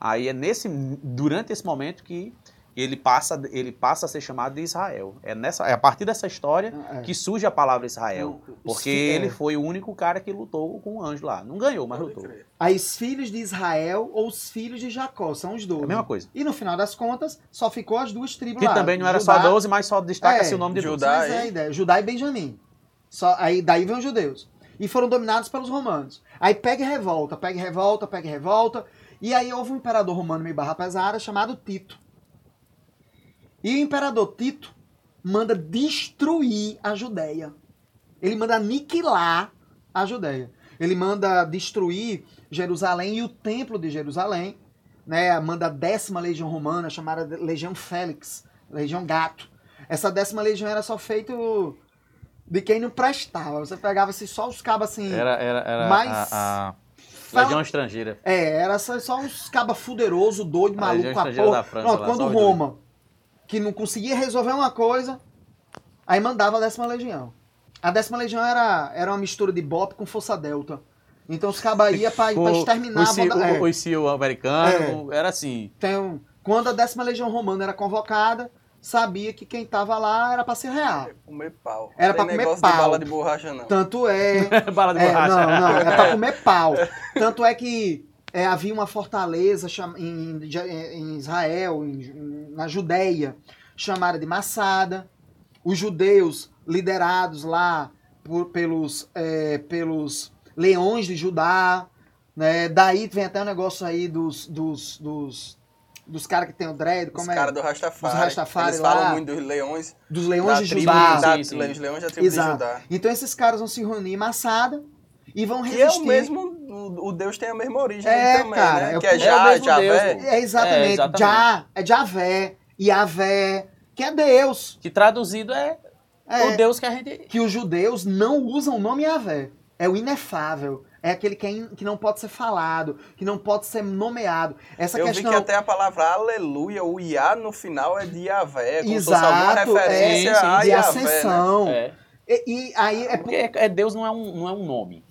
Aí é nesse, durante esse momento que ele passa, ele passa a ser chamado de Israel. É, nessa, é a partir dessa história É. que surge a palavra Israel. Porque fi- é. ele foi o único cara que lutou com o anjo lá. Não ganhou, mas Pode lutou. Aí os filhos de Israel ou os filhos de Jacó, são os dois. É a mesma coisa. E no final das contas, só ficou as duas tribos Que lá. também não era Judá, só 12, mas só destaca-se É, o nome de Judá. 12. Mas é a ideia. Judá e Benjamim. Só, aí daí vem os judeus. E foram dominados pelos romanos. Aí pega e revolta, pega e revolta, pega e revolta. E aí houve um imperador romano meio barra pesada chamado Tito. E o imperador Tito manda destruir a Judéia. Ele manda aniquilar a Judéia. Ele manda destruir Jerusalém e o templo de Jerusalém. Né? Manda a décima legião romana, chamada Legião Félix, Legião Gato. Essa décima legião era só feito de quem não prestava. Você pegava assim, só os cabos assim. Era, era, era Mas- a, a fala- Legião Estrangeira. É, era só, só uns cabas fuderoso, doido, A maluco a porra. França lá, quando os Roma, que não conseguia resolver uma coisa, aí mandava a décima legião. A décima legião era, era uma mistura de Bop com Força Delta. Então os cabas iam pra, pra exterminar o, a CEO, voda- é. o, o CEO americano, era assim. Então, quando a décima legião romana era convocada, sabia que quem tava lá era pra ser real. Comer pau. Era Não pra tem comer negócio pau. de bala de borracha, não. Tanto é Bala de É, borracha. não, não, é pra comer pau. Tanto é que é, havia uma fortaleza cham- em, em Israel, em- na Judéia, chamada de Massada. Os judeus liderados lá por- pelos, é, pelos leões de Judá. Né? Daí vem até o negócio aí dos, dos, dos, dos caras que tem o dread, Os como é? caras do Rastafari. Os Rastafari Eles lá. falam muito dos leões. Dos leões da de tribo Judá. Da, Sim, sim. Os leões da tribo Exato. de Judá. Então esses caras vão se reunir em Massada e vão Que é resistir. o mesmo, o, o Deus tem a mesma origem É, também, cara, né? é que é é Já, mesmo Javé. É exatamente. É, exatamente. Já, é Javé, Yahvé, que é Deus. Que traduzido é, É, o Deus que a gente. Que os judeus não usam o nome Yahvé. É o inefável. É aquele que, é in- que não pode ser falado, que não pode ser nomeado. Essa Eu questão. vi que até a palavra aleluia, o Iá no final é de Yahvé, como se fosse Exato, alguma é, referência sim, sim, a de né? ascensão. É. E, e aí é. Porque é- é Deus não é um, não é um nome.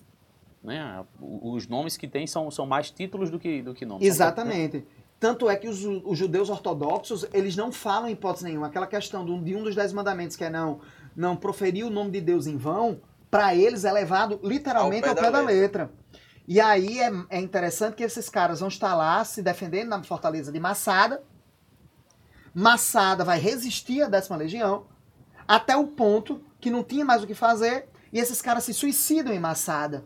Né? Os nomes que tem são, são mais títulos do que, do que nomes. Exatamente. Tanto é que os, os judeus ortodoxos, eles não falam em hipótese nenhuma. Aquela questão de um, dos dez mandamentos, que é não, não proferir o nome de Deus em vão, para eles é levado literalmente ao pé, da, letra. E aí é, é interessante que esses caras vão estar lá se defendendo na fortaleza de Massada. Massada vai resistir à décima legião, até o ponto que não tinha mais o que fazer, e esses caras se suicidam em Massada.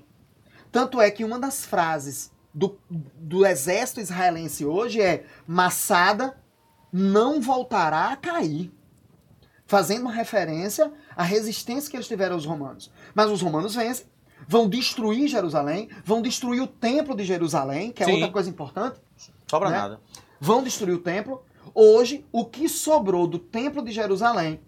Tanto é que uma das frases do, do exército israelense hoje é Massada não voltará a cair. Fazendo uma referência à resistência que eles tiveram aos romanos. Mas os romanos vencem, vão destruir Jerusalém, vão destruir o templo de Jerusalém, que é Sim. outra coisa importante. Sobra né? nada. Vão destruir o templo. Hoje, o que sobrou do templo de Jerusalém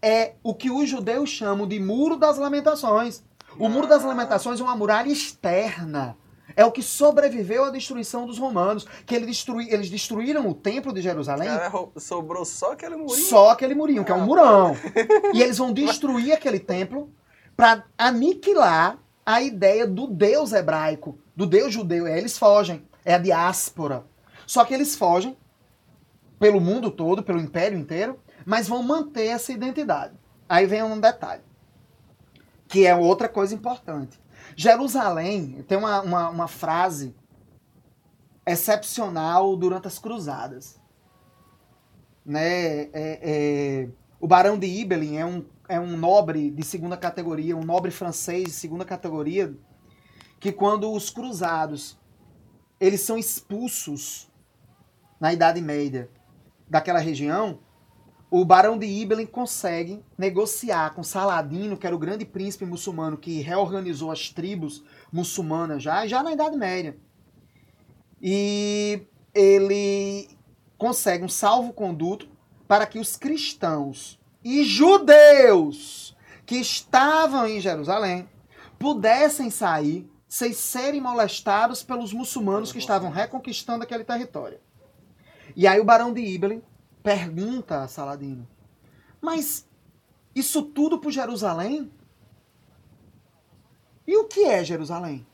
é o que os judeus chamam de Muro das Lamentações. O Muro das Lamentações é uma muralha externa é o que sobreviveu à destruição dos romanos. Que eles, destrui, eles destruíram o templo de Jerusalém. Cara, sobrou só aquele murinho. Só aquele murinho, que é um ah, murão. e eles vão destruir aquele templo para aniquilar a ideia do Deus hebraico, do Deus judeu. E aí eles fogem. É a diáspora. Só que eles fogem pelo mundo todo, pelo império inteiro, mas vão manter essa identidade. Aí vem um detalhe, que é outra coisa importante. Jerusalém tem uma, uma, uma frase excepcional durante as cruzadas. Né? É, é, o Barão de Ibelin é um, é um nobre de segunda categoria, um nobre francês de segunda categoria, que quando os cruzados eles são expulsos na Idade Média daquela região, o barão de Ibelin consegue negociar com Saladino, que era o grande príncipe muçulmano que reorganizou as tribos muçulmanas já, já na Idade Média. E ele consegue um salvo-conduto para que os cristãos e judeus que estavam em Jerusalém pudessem sair sem serem molestados pelos muçulmanos que estavam reconquistando aquele território. E aí o barão de Ibelin pergunta a Saladino: Mas isso tudo por Jerusalém? E o que é Jerusalém?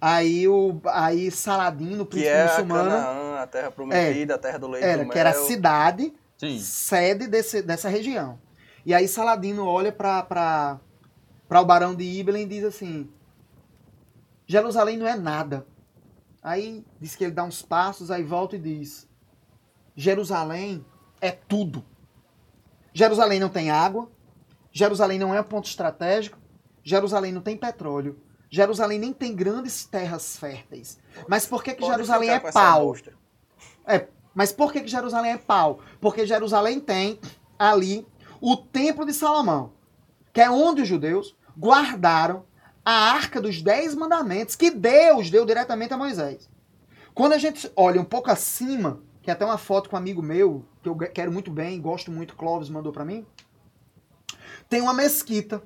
Aí, o, aí Saladino, príncipe que é muçulmano. A, Canaã, a terra prometida, é, a terra do leite era, do Que era a cidade, Sim. sede desse, dessa região. E aí Saladino olha para o barão de Ibelin e diz assim: Jerusalém não é nada. Aí diz que ele dá uns passos, aí volta e diz: Jerusalém é tudo. Jerusalém não tem água, Jerusalém não é um ponto estratégico, Jerusalém não tem petróleo, Jerusalém nem tem grandes terras férteis. Mas por que, que Jerusalém é pau? É, mas por que, que Jerusalém é pau? Porque Jerusalém tem ali o Templo de Salomão, que é onde os judeus guardaram a arca dos Dez Mandamentos, que Deus deu diretamente a Moisés. Quando a gente olha um pouco acima que até uma foto com um amigo meu, que eu quero muito bem, gosto muito, Clóvis mandou para mim. Tem uma mesquita.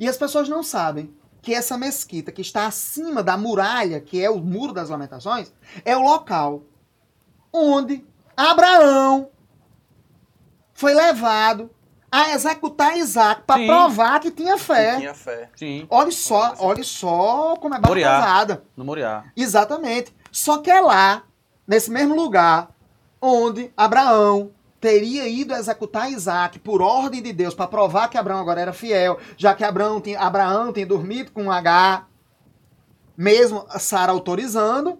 E as pessoas não sabem que essa mesquita, que está acima da muralha, que é o Muro das Lamentações, é o local onde Abraão foi levado a executar Isaac para provar que tinha fé. Que tinha fé. Sim. Olha só, olha só como é batizada. No Moriá. Exatamente. Só que é lá nesse mesmo lugar onde Abraão teria ido executar Isaac por ordem de Deus para provar que Abraão agora era fiel, já que Abraão tinha, Abraão tinha dormido com H, mesmo Sara autorizando,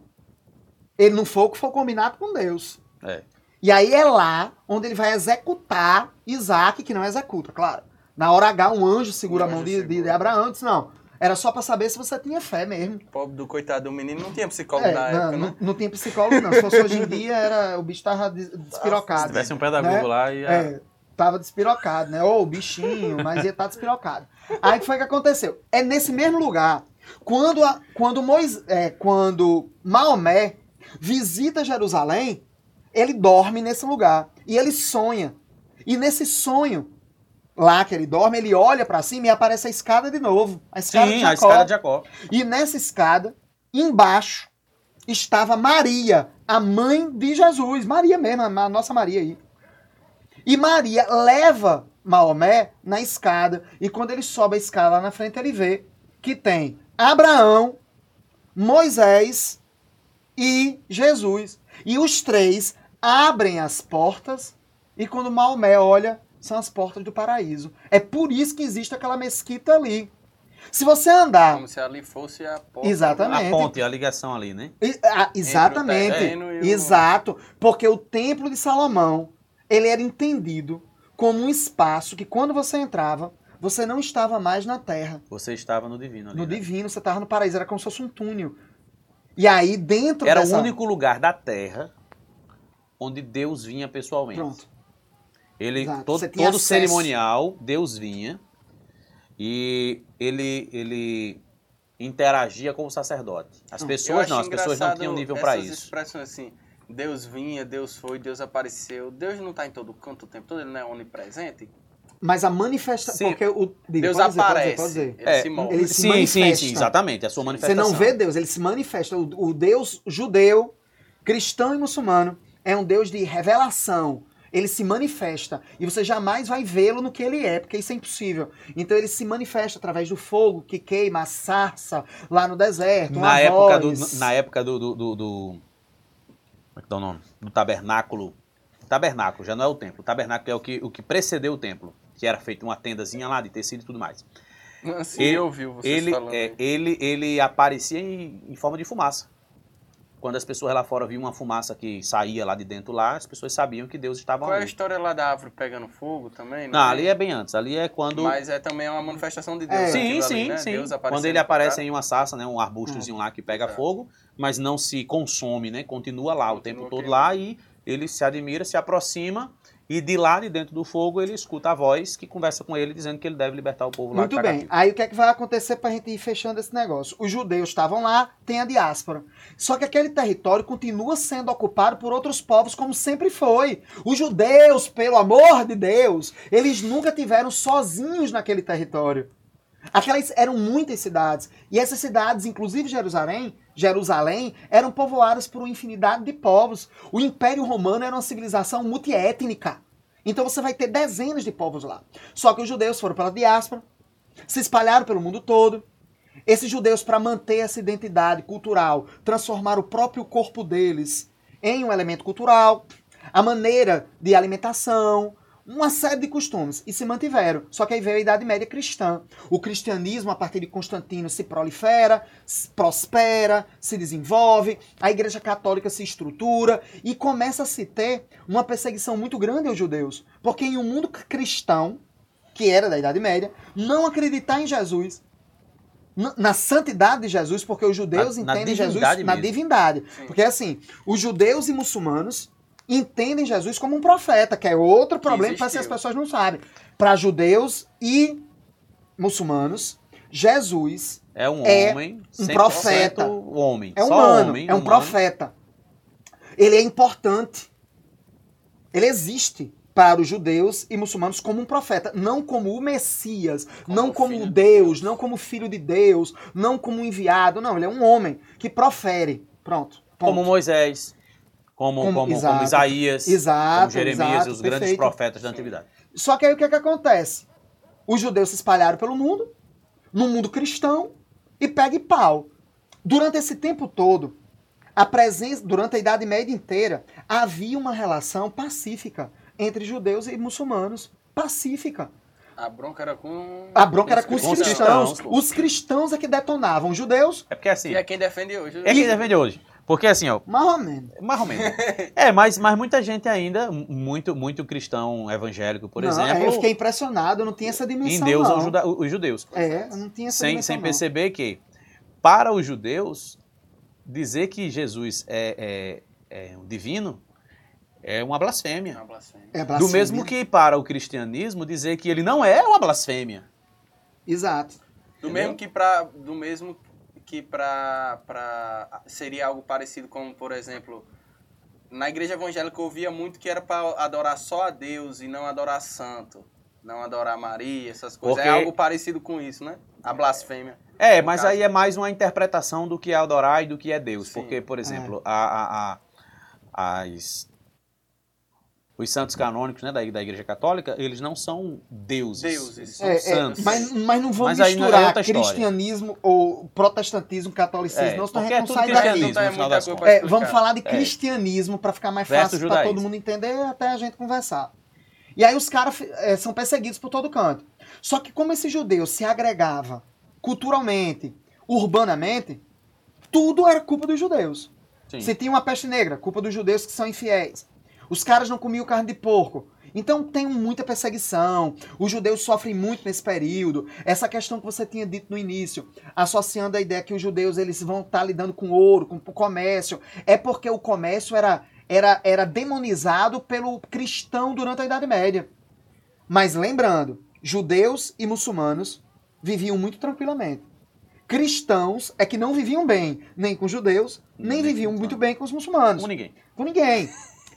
ele não foi o que foi combinado com Deus. É. E aí é lá onde ele vai executar Isaac, que não executa, claro. Na hora H, um anjo segura um a mão de, de, de Abraão e diz, não, era só para saber se você tinha fé mesmo. O pobre do coitado do menino não tinha psicólogo é, na época, não, né? Não, não tinha psicólogo, não. Se fosse hoje em dia, era, o bicho tava despirocado. Se tivesse um pedagogo né? lá, ia... É, tava despirocado, né? Ou o bichinho, mas ia estar tá despirocado. Aí o que foi que aconteceu? É nesse mesmo lugar, quando, a, quando, Mois, é, quando Maomé visita Jerusalém, ele dorme nesse lugar. E ele sonha. E nesse sonho, lá que ele dorme, ele olha para cima e aparece a escada de novo. A escada Sim, de Jacó. a escada de Jacó. E nessa escada, embaixo, estava Maria, a mãe de Jesus. Maria mesmo, a nossa Maria aí. E Maria leva Maomé na escada. E quando ele sobe a escada lá na frente, ele vê que tem Abraão, Moisés e Jesus. E os três abrem as portas e quando Maomé olha, são as portas do paraíso. É por isso que existe aquela mesquita ali. Se você andar. Como se ali fosse a porta. Exatamente. A ponte, a ligação ali, né? E- ah, exatamente. e o- Exato. Porque o templo de Salomão, ele era entendido como um espaço que quando você entrava, você não estava mais na terra. Você estava no divino ali. No né? divino, você estava no paraíso, era como se fosse um túnel. E aí, dentro Era dessa... o único lugar da terra onde Deus vinha pessoalmente. Pronto. Ele, Exato. todo, Você todo cerimonial, Deus vinha e ele, ele interagia com o sacerdote. As pessoas não, as pessoas não tinham nível para isso. expressões assim, Deus vinha, Deus foi, Deus apareceu. Deus não está em todo canto o tempo todo, ele não é onipresente. Mas a manifestação... Sim. Porque o... diga, Deus pode dizer, pode aparece, dizer, pode dizer. ele É, se move. ele se sim, sim, manifesta. sim, exatamente. É a sua Você manifestação. não vê Deus, ele se manifesta. O, o Deus judeu, cristão e muçulmano é um Deus de revelação. Ele se manifesta. E você jamais vai vê-lo no que ele é, porque isso é impossível. Então ele se manifesta através do fogo que queima, a sarça lá no deserto. na época, do, voz. na época do, do, do, do- Como é que dá o nome? Do tabernáculo. Tabernáculo, já não é o templo. O tabernáculo é o que, o que precedeu o templo. Que era feito uma tendazinha lá de tecido e tudo mais. Assim, Ele- eu ouvi vocês Ele, falando. é, ele, ele aparecia em, em forma de fumaça. Quando as pessoas lá fora viam uma fumaça que saía lá de dentro lá, as pessoas sabiam que Deus estava Qual é a ali. história lá da árvore pegando fogo também? Não, tem? ali é bem antes. Ali é quando. Mas é também uma manifestação de Deus. É. Sim, sim, ali, né? sim. Deus Quando ele aparece cara. em uma sarça, né, um arbustozinho lá que pega É. fogo, mas não se consome, né? Continua lá o Continua tempo todo lá e ele se admira, se aproxima e de lá de dentro do fogo ele escuta a voz que conversa com ele dizendo que ele deve libertar o povo lá. Muito bem. cativo. Aí o que é que vai acontecer pra gente ir fechando esse negócio? Os judeus estavam lá, tem a diáspora. Só que aquele território continua sendo ocupado por outros povos, como sempre foi. Os judeus, pelo amor de Deus, eles nunca tiveram sozinhos naquele território. Aquelas eram muitas cidades. E essas cidades, inclusive Jerusalém, Jerusalém, eram povoadas por uma infinidade de povos. O Império Romano era uma civilização multiétnica. Então você vai ter dezenas de povos lá. Só que os judeus foram para a diáspora, se espalharam pelo mundo todo. Esses judeus, para manter essa identidade cultural, transformaram o próprio corpo deles em um elemento cultural, a maneira de alimentação, uma série de costumes, e se mantiveram. Só que aí veio a Idade Média cristã. O cristianismo, a partir de Constantino, se prolifera, se prospera, se desenvolve, a Igreja Católica se estrutura e começa a se ter uma perseguição muito grande aos judeus. Porque em um mundo cristão, que era da Idade Média, não acreditar em Jesus, na, na santidade de Jesus, porque os judeus Na- na entendem Jesus divindade na mesmo. divindade. Sim. Porque assim, os judeus e muçulmanos entendem Jesus como um profeta, que é outro problema que as pessoas não sabem. Para judeus e muçulmanos, Jesus É um É homem, um 100% profeta. homem. é Só humano, homem, é um humano. profeta. Ele é importante. Ele existe para os judeus e muçulmanos como um profeta, não como o Messias, Como não como filho de Deus, não como filho de Deus, não como um enviado, não, ele é um homem que profere. Pronto. ponto. Como Moisés, como, Como- como, como exato. Isaías, Exato, como Jeremias exato, e os grandes perfeito. profetas da antiguidade. Só que aí o que, é que acontece? Os judeus se espalharam pelo mundo, no mundo cristão, e pega e pau. Durante esse tempo todo, a presença, durante a Idade Média inteira, havia uma relação pacífica entre judeus e muçulmanos. Pacífica. A bronca era com. A bronca era com os cristãos. Os cristãos é que detonavam. Os judeus, É porque assim, E é quem defende hoje. é quem defende hoje. Porque assim, ó, mais ou menos. mais ou menos. É, mas, mas muita gente ainda, muito, muito cristão evangélico, por não, exemplo, aí eu fiquei impressionado, eu não tinha essa dimensão. em Deus não. os, juda- os judeus. É, eu não tinha essa Sem, dimensão. sem não. perceber que, para os judeus, dizer que Jesus é, é, é um divino é uma blasfêmia. Uma blasfêmia. É Do blasfêmia. mesmo que para o cristianismo dizer que ele não é uma blasfêmia. Exato. Do Entendeu? mesmo que pra. Do mesmo que pra, pra. Seria algo parecido como, por exemplo. Na igreja evangélica eu ouvia muito que era pra adorar só a Deus e não adorar santo. Não adorar Maria, essas coisas. Porque- É algo parecido com isso, né? A blasfêmia. É, mas caso. aí é mais uma interpretação do que é adorar e do que é Deus. Sim. Porque, por exemplo, a, a- a- as, os santos canônicos né, da, da Igreja Católica, eles não são deuses. Deuses. Eles são É, é, santos. mas, mas não vou Mas não é misturar história. cristianismo ou protestantismo, catolicismo, É, não, porque gente é não Não não contas. pra É, explicar. vamos falar de É. cristianismo para ficar mais Versus fácil para todo mundo entender até a gente conversar. E aí os caras são perseguidos por todo canto. Só que como esse judeu se agregava culturalmente, urbanamente, tudo era culpa dos judeus. Sim. Se tinha uma peste negra, culpa dos judeus que são infiéis. Os caras não comiam carne de porco. Então tem muita perseguição. Os judeus sofrem muito nesse período. Essa questão que você tinha dito no início, associando a ideia que os judeus eles vão estar lidando com ouro, com o comércio, é porque o comércio era, era, era demonizado pelo cristão durante a Idade Média. Mas lembrando, judeus e muçulmanos viviam muito tranquilamente. Cristãos é que não viviam bem nem com judeus, nem Nem viviam muito bem com os muçulmanos Com ninguém. com ninguém.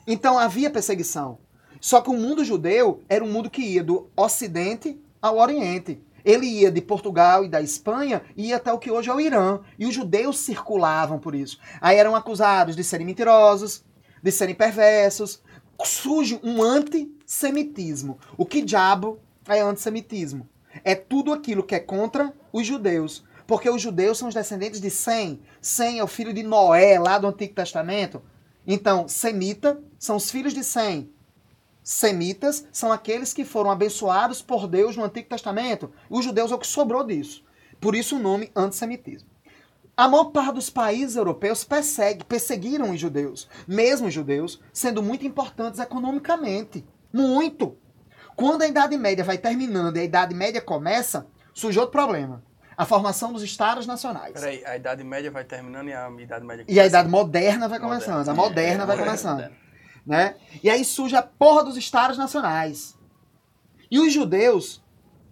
Então havia perseguição. Só que o mundo judeu era um mundo que ia do Ocidente ao Oriente. Ele ia de Portugal e da Espanha e ia até o que hoje é o Irã. E os judeus circulavam por isso. Aí eram acusados de serem mentirosos, de serem perversos. Surge um antissemitismo. O que diabo é antissemitismo? É tudo aquilo que é contra os judeus. Porque os judeus são os descendentes de Sem. Sem é o filho de Noé, lá do Antigo Testamento. Então, semita são os filhos de Sem. Semitas são aqueles que foram abençoados por Deus no Antigo Testamento. Os judeus é o que sobrou disso. Por isso o nome antissemitismo. A maior parte dos países europeus persegue, perseguiram os judeus, mesmo os judeus, sendo muito importantes economicamente. Muito. Quando a Idade Média vai terminando e a Idade Média começa, surge outro problema. A formação dos Estados Nacionais. Peraí, a Idade Média vai terminando e a Idade Média E a Idade Moderna vai começando. A moderna vai É, começando moderna. né? E aí surge a porra dos estados nacionais. E os judeus,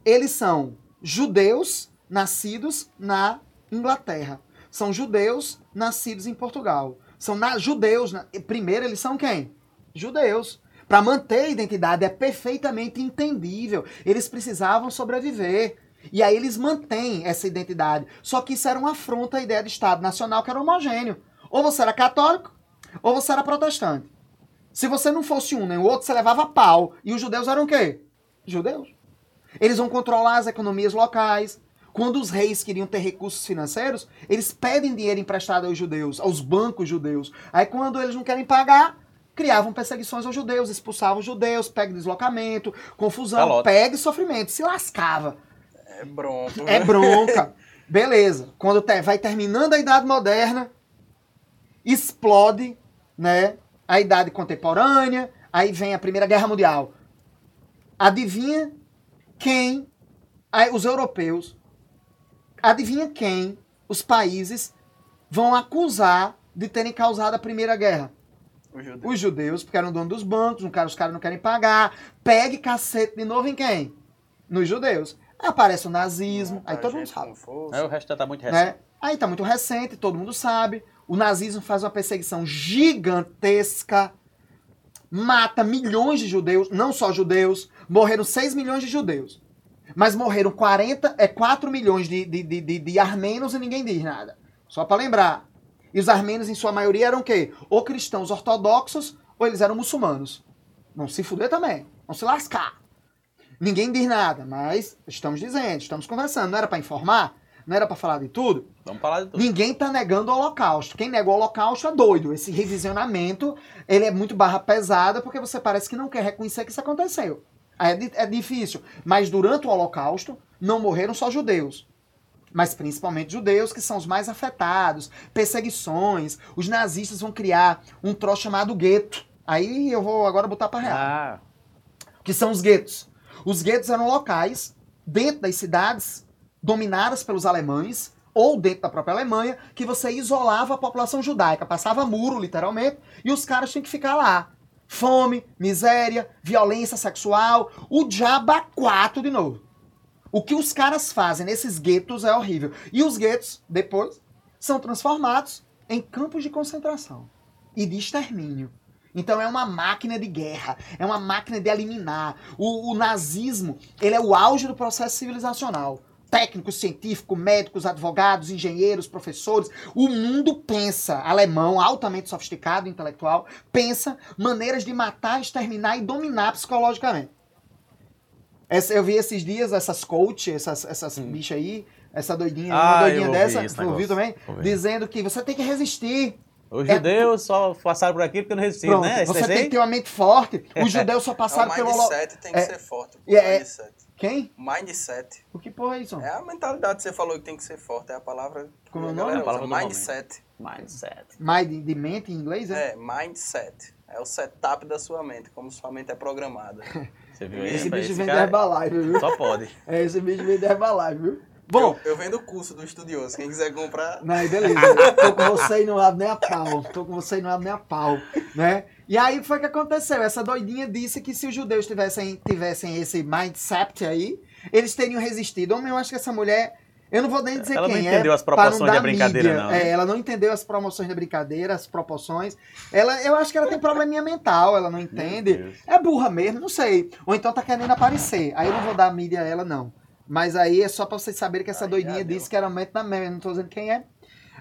eles são judeus nascidos na Inglaterra. São judeus nascidos em Portugal. São na- judeus. na- primeiro, eles são quem? Judeus. Para manter a identidade é perfeitamente entendível. Eles precisavam sobreviver. E aí eles mantêm essa identidade. Só que isso era uma afronta à ideia de Estado Nacional que era homogêneo. Ou você era católico, ou você era protestante. Se você não fosse um nem o outro, você levava pau. E os judeus eram o quê? Judeus. Eles vão controlar as economias locais. Quando os reis queriam ter recursos financeiros, eles pedem dinheiro emprestado aos judeus, aos bancos judeus. Aí quando eles não querem pagar, criavam perseguições aos judeus, expulsavam os judeus, pega deslocamento, confusão, pega e sofrimento. Se lascava. É bronco. É bronca. Beleza. Quando te- vai terminando a Idade Moderna, explode, né? A Idade Contemporânea, aí vem a Primeira Guerra Mundial. Adivinha quem aí os europeus, adivinha quem os países vão acusar de terem causado a Primeira Guerra? O judeu. Os judeus, porque eram donos dos bancos, não quer- os caras não querem pagar. Pegue cacete de novo em quem? Nos judeus. Aparece o nazismo, aí Muita todo mundo sabe. Aí o resto tá muito recente. né? Aí tá muito recente, todo mundo sabe. O nazismo faz uma perseguição gigantesca, mata milhões de judeus, não só judeus, morreram 6 milhões de judeus. Mas morreram 40, é 4 milhões de, de, de, de, de armênios e ninguém diz nada. Só pra lembrar. E os armênios, em sua maioria, eram o quê? Ou cristãos ortodoxos, ou eles eram muçulmanos. Não se fuder também. Não se lascar. Ninguém diz nada, mas estamos dizendo, estamos conversando. Não era pra informar? Não era pra falar de tudo? Vamos falar de tudo. Ninguém tá negando o holocausto. Quem nega o holocausto é doido. Esse revisionamento, ele é muito barra pesada porque você parece que não quer reconhecer que isso aconteceu. Aí É, é difícil. Mas durante o holocausto, não morreram só judeus. Mas principalmente judeus, que são os mais afetados. Perseguições. Os nazistas vão criar um troço chamado gueto. Aí eu vou agora botar pra real Ah, que são os guetos. Os guetos eram locais dentro das cidades dominadas pelos alemães ou dentro da própria Alemanha que você isolava a população judaica, passava muro literalmente e os caras tinham que ficar lá. Fome, miséria, violência sexual, o diabo quatro de novo. O que os caras fazem nesses guetos é horrível. E os guetos, depois, são transformados em campos de concentração e de extermínio. Então é uma máquina de guerra, é uma máquina de eliminar. O, o nazismo, ele é o auge do processo civilizacional. técnicos, científicos, médicos, advogados, engenheiros, professores. O mundo pensa, alemão, altamente sofisticado, intelectual, pensa maneiras de matar, exterminar e dominar psicologicamente. Essa- eu vi esses dias essas coach, essas, essas bichas aí, essa doidinha, uma Ah, doidinha eu ouvi dessa, ouviu negócio. também? Ouvi. Dizendo que você tem que resistir. Os É- judeus só passaram por aqui porque não resistiram, Pronto, né? Esse você tem desenho? que ter uma mente forte. Os judeus só É, passaram o pelo... holo- mindset tem que é- ser forte. e é- mindset. Quem? Mindset. O que porra é isso? É a mentalidade que você falou que tem que ser forte. É a palavra que Como é o a nome? galera É a palavra Mindset. Mindset. Mind, de mente em inglês, é? É, mindset. É o setup da sua mente, como sua mente é programada. Você viu Esse aí? bicho vem da cara Herbalife, viu? Só pode. É, esse bicho vem da Herbalife, viu? Bom, eu, eu vendo o curso do estudioso. Quem quiser comprar, Não, aí beleza. Tô com você e não abro nem a pau. Tô com você e não abro nem a pau, né? E aí foi o que aconteceu. Essa doidinha disse que se os judeus tivessem, tivessem esse mindset aí, eles teriam resistido. Homem, eu acho que essa mulher... Eu não vou nem dizer Ela não quem entendeu é. as proporções não da brincadeira, mídia. não, né? É, ela não entendeu as promoções da brincadeira, as proporções. Ela, eu acho que ela tem probleminha mental, ela não entende. É burra mesmo, não sei. Ou então tá querendo aparecer. Aí eu não vou dar mídia a ela, não. Mas aí é só pra vocês saberem que essa Aí doidinha disse que era mente da merda, não tô dizendo quem é.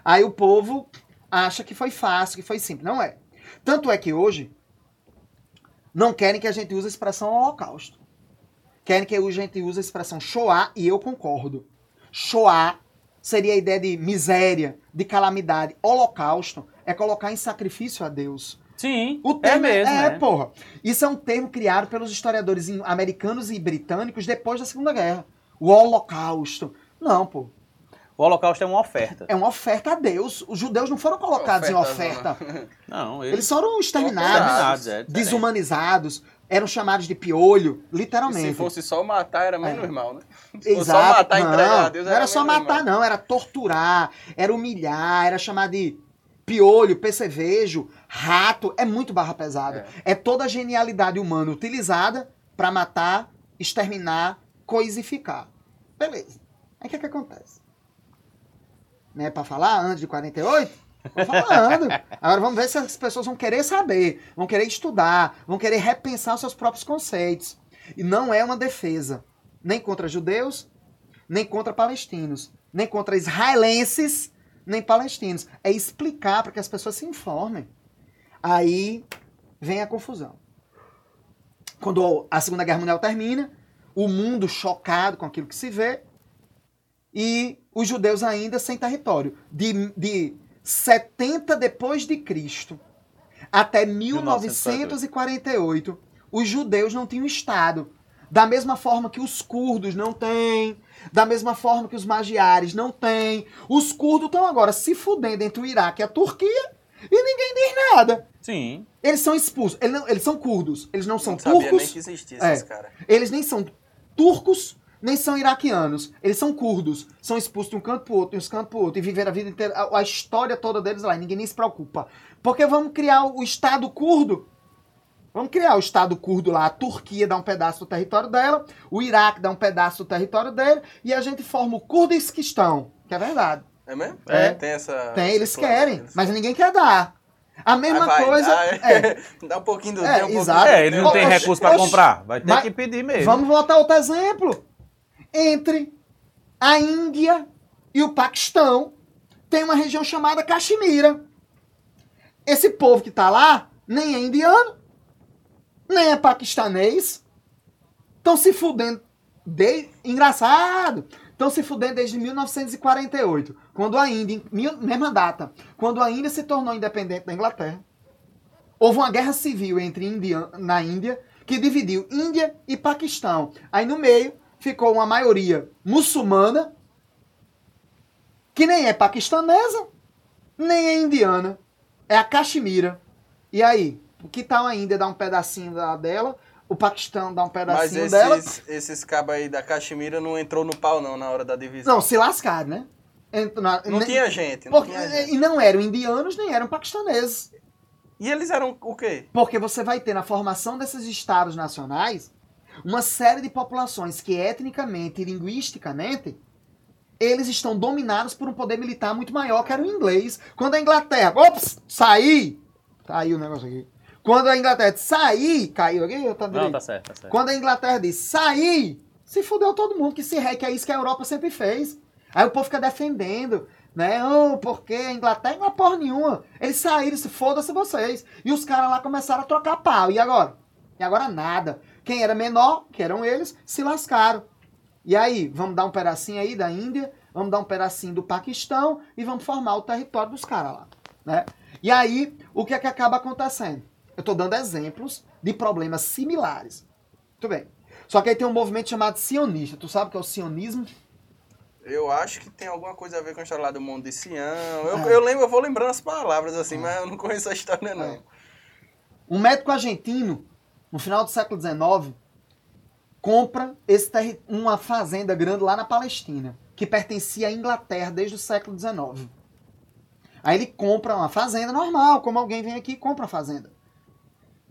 Aí o povo acha que foi fácil, que foi simples. Não é. Tanto é que hoje não querem que a gente use a expressão holocausto. Querem que a gente use a expressão Shoah e eu concordo. Shoah seria a ideia de miséria, de calamidade. Holocausto é colocar em sacrifício a Deus. Sim, O é termo mesmo, é, né? porra. Isso é um termo criado pelos historiadores americanos e britânicos depois da Segunda Guerra. O Holocausto. Não, pô. O holocausto é uma oferta. É uma oferta a Deus. Os judeus não foram colocados em Oferta, oferta. Não, Eles eles, foram exterminados, Exterminados, é, desumanizados, eram chamados de piolho, E literalmente. se fosse só matar, era menos É. mal, né? Se fosse Exato. só matar e não, entregar a Deus, não era só matar, mal. não. Era torturar, era humilhar, era chamar de piolho, percevejo, rato. É muito barra pesada. É, toda a genialidade humana utilizada para matar, exterminar, coisificar. Beleza. Aí o que, é que acontece? Não é falar antes de 48? Tô falando. Agora vamos ver se as pessoas vão querer saber, vão querer estudar, vão querer repensar os seus próprios conceitos. E não é uma defesa, nem contra judeus, nem contra palestinos, nem contra israelenses, nem palestinos. É explicar para que as pessoas se informem. Aí vem a confusão. Quando a Segunda Guerra Mundial termina, o mundo chocado com aquilo que se vê, e os judeus ainda sem território. De, de 70 depois de Cristo até 1948, os judeus não tinham Estado. Da mesma forma que os curdos não têm, da mesma forma que os magiares não têm. Os curdos estão agora se fudendo entre o Iraque e a Turquia e ninguém diz nada. Sim. Eles são expulsos. Eles, não- eles são curdos. Eles não são Não sabia nem turcos. que existia É. esses caras. Eles nem são turcos, nem são iraquianos. Eles são curdos. São expulsos de um canto pro outro, de um canto pro outro. E viveram a vida inteira, a, a história toda deles lá. E ninguém nem se preocupa. Porque vamos criar o Estado curdo. Vamos criar o Estado curdo lá. A Turquia dá um pedaço do território dela. O Iraque dá um pedaço do território dele. E a gente forma o Kurdisquistão. Que é verdade. É mesmo? É. Tem essa. Tem, eles querem. Mas ninguém quer dar. A mesma vai, coisa. Dá, é, dá um pouquinho do É, tem um pouquinho exato. do- É, ele não tem Oxe, recurso pra oxe. comprar. Vai ter Mas- que pedir mesmo. Vamos voltar a outro exemplo. Entre a Índia e o Paquistão, tem uma região chamada Caxemira. Esse povo que tá lá nem é indiano, nem é paquistanês. Estão se fudendo. De... Engraçado. Estão se fudendo desde 1948, quando a Índia, mesma data, quando a Índia se tornou independente da Inglaterra. Houve uma guerra civil entre na Índia que dividiu Índia e Paquistão. Aí no meio ficou uma maioria muçulmana, que nem é paquistanesa, nem é indiana. É a Caxemira. E aí? O que tal a Índia dar um pedacinho da- dela? O Paquistão dá um Mas pedacinho dela? esses, esses cabos aí da Caxemira não entrou no pau, não, na hora da divisão. Não, se lascaram, né? Na- Não nem- tinha gente. Não porque- tinha gente. e não eram indianos, nem eram paquistaneses. E eles eram o quê? Porque você vai ter na formação desses estados nacionais uma série de populações que etnicamente e linguisticamente eles estão dominados por um poder militar muito maior que era o inglês. Quando a Inglaterra, ops, sair, caiu o negócio aqui. Quando a Inglaterra disse sair, caiu aqui, eu tô Não, tá certo, tá certo. Quando a Inglaterra disse sair, Se fudeu todo mundo, que se ré, que é isso que a Europa sempre fez. Aí o povo fica defendendo, né? Oh, porque a Inglaterra não é porra nenhuma. Eles saíram, se foda-se vocês. E os caras lá começaram a trocar pau. E agora? E agora nada. Quem era menor, que eram eles, se lascaram. E aí, vamos dar um pedacinho aí da Índia, vamos dar um pedacinho do Paquistão e vamos formar o território dos caras lá. Né? E aí, o que é que acaba acontecendo? Eu estou dando exemplos de problemas similares. Muito bem. Só que aí tem um movimento chamado sionista. Tu sabe o que é o sionismo? Eu acho que tem alguma coisa a ver com a história lá do mundo de Sião. Eu, é. eu lembro, eu vou lembrando as palavras assim, é. mas eu não conheço a história não. É. Um médico argentino, no final do século XIX, compra esse uma fazenda grande lá na Palestina, que pertencia à Inglaterra desde o século XIX. Aí ele compra uma fazenda normal, como alguém vem aqui e compra uma fazenda.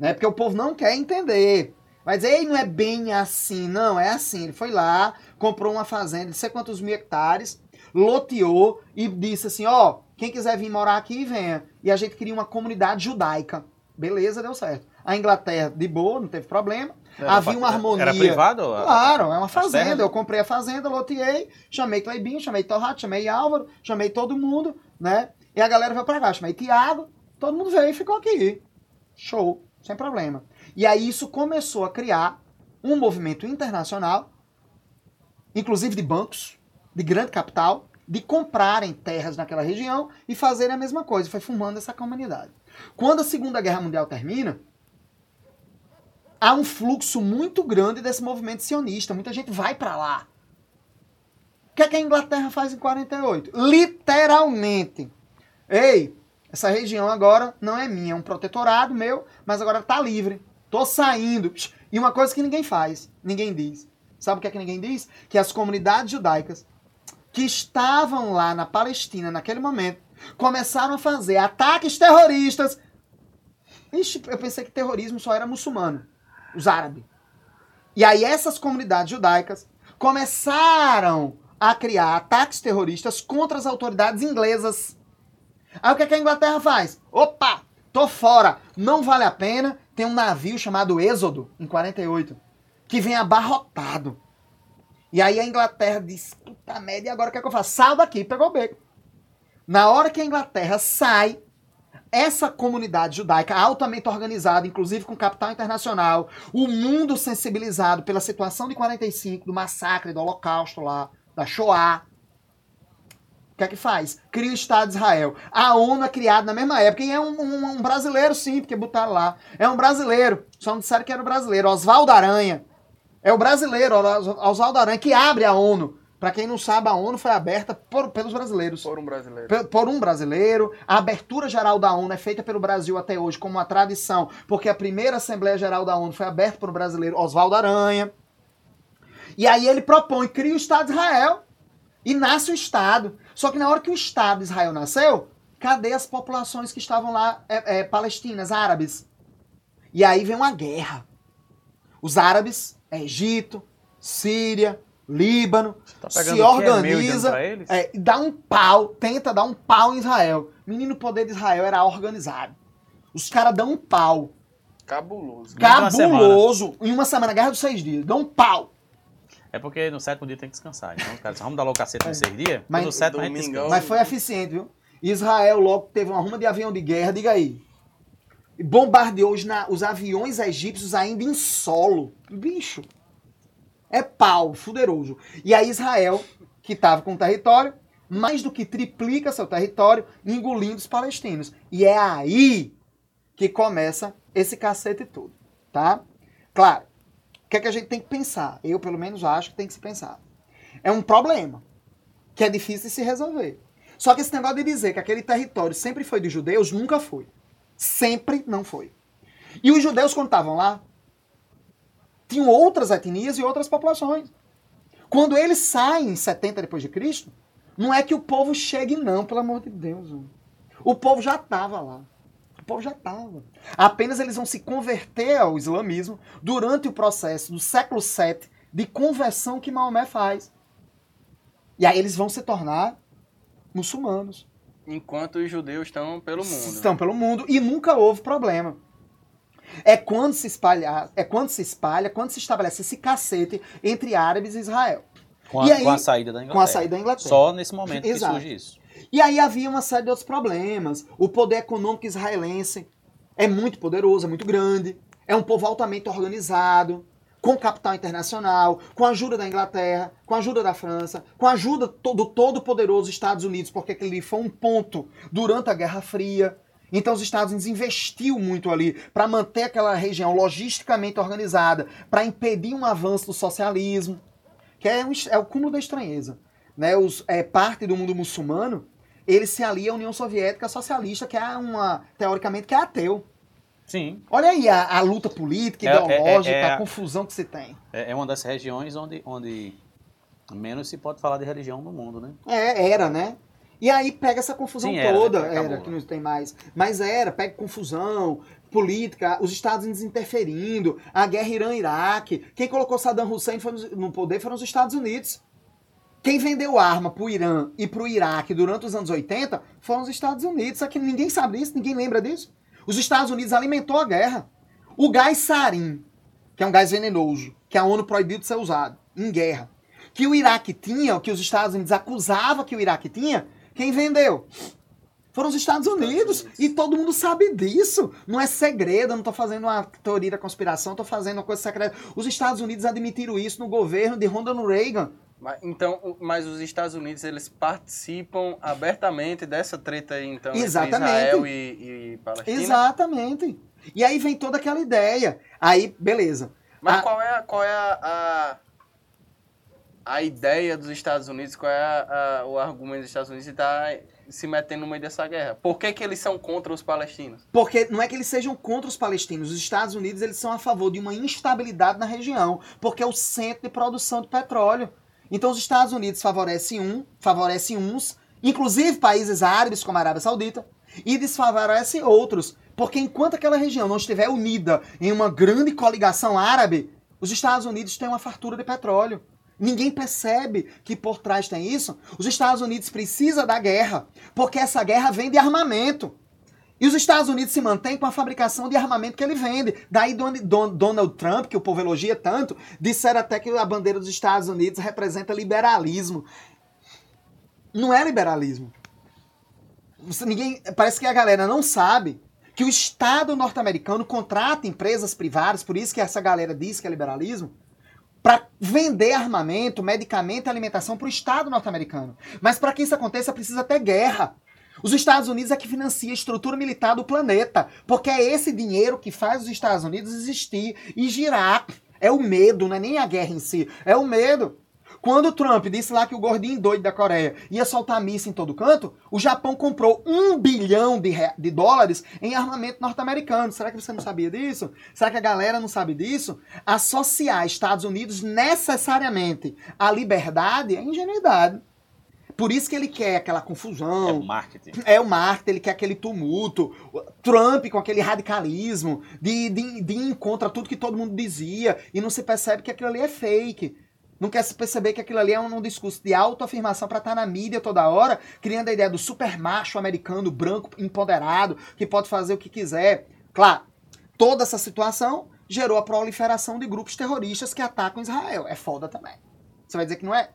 Né? Porque o povo não quer entender. Mas ei, não é bem assim, não, é assim. Ele foi lá, comprou uma fazenda de não sei quantos mil hectares, loteou e disse assim: ó, quem quiser vir morar aqui, venha. E a gente queria uma comunidade judaica. Beleza, deu certo. A Inglaterra, de boa, não teve problema. Era Havia uma harmonia. Era privado? Claro, é uma fazenda. Eu comprei a fazenda, loteei, chamei Cleibinho, chamei Torrato, chamei Álvaro, chamei todo mundo, né? E a galera veio pra cá, chamei Tiago, todo mundo veio e ficou aqui. Show, sem problema. E aí isso começou a criar um movimento internacional, inclusive de bancos, de grande capital, de comprarem terras naquela região e fazerem a mesma coisa. Foi formando essa comunidade. Quando a Segunda Guerra Mundial termina, há um fluxo muito grande desse movimento sionista. Muita gente vai para lá. O que, é que a Inglaterra faz em 48? Literalmente. Ei, essa região agora não é minha, é um protetorado meu, mas agora está livre. Tô saindo. E uma coisa que ninguém faz, ninguém diz. Sabe o que é que ninguém diz? Que as comunidades judaicas que estavam lá na Palestina naquele momento começaram a fazer ataques terroristas. Ixi, eu pensei que terrorismo só era muçulmano, os árabes. E aí essas comunidades judaicas começaram a criar ataques terroristas contra as autoridades inglesas. Aí o que, é que a Inglaterra faz? Opa, tô fora, não vale a pena, tem um navio chamado Êxodo, em 48, que vem abarrotado. E aí a Inglaterra diz, puta merda, e agora o que, é que eu faço? Sai daqui, pegou o beco. Na hora que a Inglaterra sai, essa comunidade judaica altamente organizada, inclusive com capital internacional, o mundo sensibilizado pela situação de 45, do massacre, do holocausto lá, da Shoah, que é que faz? Cria o Estado de Israel. A ONU é criada na mesma época e é um, um, um brasileiro, sim, porque botaram lá. É um brasileiro. Só não disseram que era o brasileiro. Oswaldo Aranha. É o brasileiro, Oswaldo Aranha, que abre a ONU. Para quem não sabe, a ONU foi aberta por, pelos brasileiros. Por um brasileiro. Por, por, um brasileiro. A abertura geral da ONU é feita pelo Brasil até hoje como uma tradição, porque a primeira Assembleia Geral da ONU foi aberta por um brasileiro, Oswaldo Aranha. E aí ele propõe, cria o Estado de Israel e nasce o Estado. Só que na hora que o Estado de Israel nasceu, cadê as populações que estavam lá, é, é, palestinas, árabes? E aí vem uma guerra. Os árabes, é Egito, Síria, Líbano, tá se organiza, é, dá um pau, tenta dar um pau em Israel. Menino poder de Israel era organizado. Os caras dão um pau. Cabuloso. Cabuloso. Uma em uma semana, guerra dos seis dias. Dão um pau. É porque no sétimo dia tem que descansar. Então, cara, vamos dar logo cacete nos seis dias? Mas, no sétimo domingo, a gente mas foi eficiente, viu? Israel logo teve uma ruma de avião de guerra, diga aí. Bombardeou os, na, os aviões egípcios ainda em solo. Bicho. É pau, fuderoso. E aí Israel, que estava com o território, mais do que triplica seu território, engolindo os palestinos. E é aí que começa esse cacete todo, tá? Claro, que é que a gente tem que pensar? Eu, pelo menos, acho que tem que se pensar. É um problema que é difícil de se resolver. Só que esse negócio de dizer que aquele território sempre foi dos judeus, nunca foi. Sempre não foi. E os judeus, quando estavam lá, tinham outras etnias e outras populações. Quando eles saem em 70 depois de Cristo, não é que o povo chegue não, pelo amor de Deus. O povo já estava lá. Povo já estava. Apenas eles vão se converter ao islamismo durante o processo do século VII de conversão que Maomé faz. E aí eles vão se tornar muçulmanos. Enquanto os judeus estão pelo mundo. Estão pelo mundo e nunca houve problema. É quando se espalha, é quando se espalha, quando se estabelece esse cacete entre árabes e Israel. Com a, E aí- com a saída da Inglaterra. Com a saída da Inglaterra. Só nesse momento Exato. que surge isso. E aí havia uma série de outros problemas. O poder econômico israelense é muito poderoso, é muito grande. É um povo altamente organizado, com capital internacional, com a ajuda da Inglaterra, com a ajuda da França, com a ajuda do todo-poderoso Estados Unidos, porque aquele ali foi um ponto durante a Guerra Fria. Então os Estados Unidos investiu muito ali para manter aquela região logisticamente organizada, para impedir um avanço do socialismo, que é, um é o cúmulo da estranheza. Né? Os, é, parte do mundo muçulmano ele se alia à União Soviética Socialista, que é uma, teoricamente, que é ateu. Sim. Olha aí a, a luta política, É- é- ideológica, é- é- a confusão que se tem. É é uma das regiões onde, onde menos se pode falar de religião no mundo, né? É, era, né? E aí pega essa confusão Sim, era, toda, né? Era, que não tem mais. Mas era, pega confusão, política, os Estados Unidos interferindo, a guerra Irã-Iraque. Quem colocou Saddam Hussein no poder foram os Estados Unidos. Quem vendeu arma pro Irã e pro Iraque durante os anos 80 foram os Estados Unidos. Só que ninguém sabe disso, ninguém lembra disso. Os Estados Unidos alimentou a guerra. O gás sarin, que é um gás venenoso, que a ONU proibiu de ser usado em guerra, que o Iraque tinha, o que os Estados Unidos acusavam que o Iraque tinha, quem vendeu? Foram os Estados Unidos. E todo mundo sabe disso. Não é segredo, eu não tô fazendo uma teoria da conspiração, tô fazendo uma coisa secreta. Os Estados Unidos admitiram isso no governo de Ronald Reagan. Mas, então, mas os Estados Unidos, eles participam abertamente dessa treta aí, então, entre Exatamente. Israel e, e Palestina? Exatamente. E aí vem toda aquela ideia. Aí, beleza. Mas Ah. qual é, a- qual é a, a, a ideia dos Estados Unidos, qual é a- a- o argumento dos Estados Unidos de estar se metendo no meio dessa guerra? Por que, que eles são contra os palestinos? Porque não é que eles sejam contra os palestinos. Os Estados Unidos eles são a favor de uma instabilidade na região, porque é o centro de produção de petróleo. Então os Estados Unidos favorecem um, favorecem uns, inclusive países árabes como a Arábia Saudita, e desfavorecem outros. Porque enquanto aquela região não estiver unida em uma grande coligação árabe, os Estados Unidos têm uma fartura de petróleo. Ninguém percebe que por trás tem isso. Os Estados Unidos precisam da guerra, porque essa guerra vem de armamento. E os Estados Unidos se mantêm com a fabricação de armamento que ele vende. Daí Don- Don- Donald Trump, que o povo elogia tanto, disseram até que a bandeira dos Estados Unidos representa liberalismo. Não é liberalismo. Ninguém, parece que a galera não sabe que o Estado norte-americano contrata empresas privadas, por isso que essa galera diz que é liberalismo, para vender armamento, medicamento e alimentação para o Estado norte-americano. Mas para que isso aconteça, precisa ter guerra. Os Estados Unidos é que financia a estrutura militar do planeta, porque é esse dinheiro que faz os Estados Unidos existir e girar. É o medo, não é nem a guerra em si, é o medo. Quando o Trump disse lá que o gordinho doido da Coreia ia soltar missa em todo canto, o Japão comprou um bilhão de, de dólares em armamento norte-americano. Será que você não sabia disso? Será que a galera não sabe disso? Associar Estados Unidos necessariamente à liberdade é ingenuidade. Por isso que ele quer aquela É confusão, o marketing. é o Marta, ele quer aquele tumulto. Trump com aquele radicalismo de, de, de ir contra tudo que todo mundo dizia e não se percebe que aquilo ali é fake. Não quer se perceber que aquilo ali é um, um discurso de autoafirmação para estar na mídia toda hora, criando a ideia do super macho americano, branco, empoderado, que pode fazer o que quiser. Claro, toda essa situação gerou a proliferação de grupos terroristas que atacam Israel. É foda também. Você vai dizer que não é?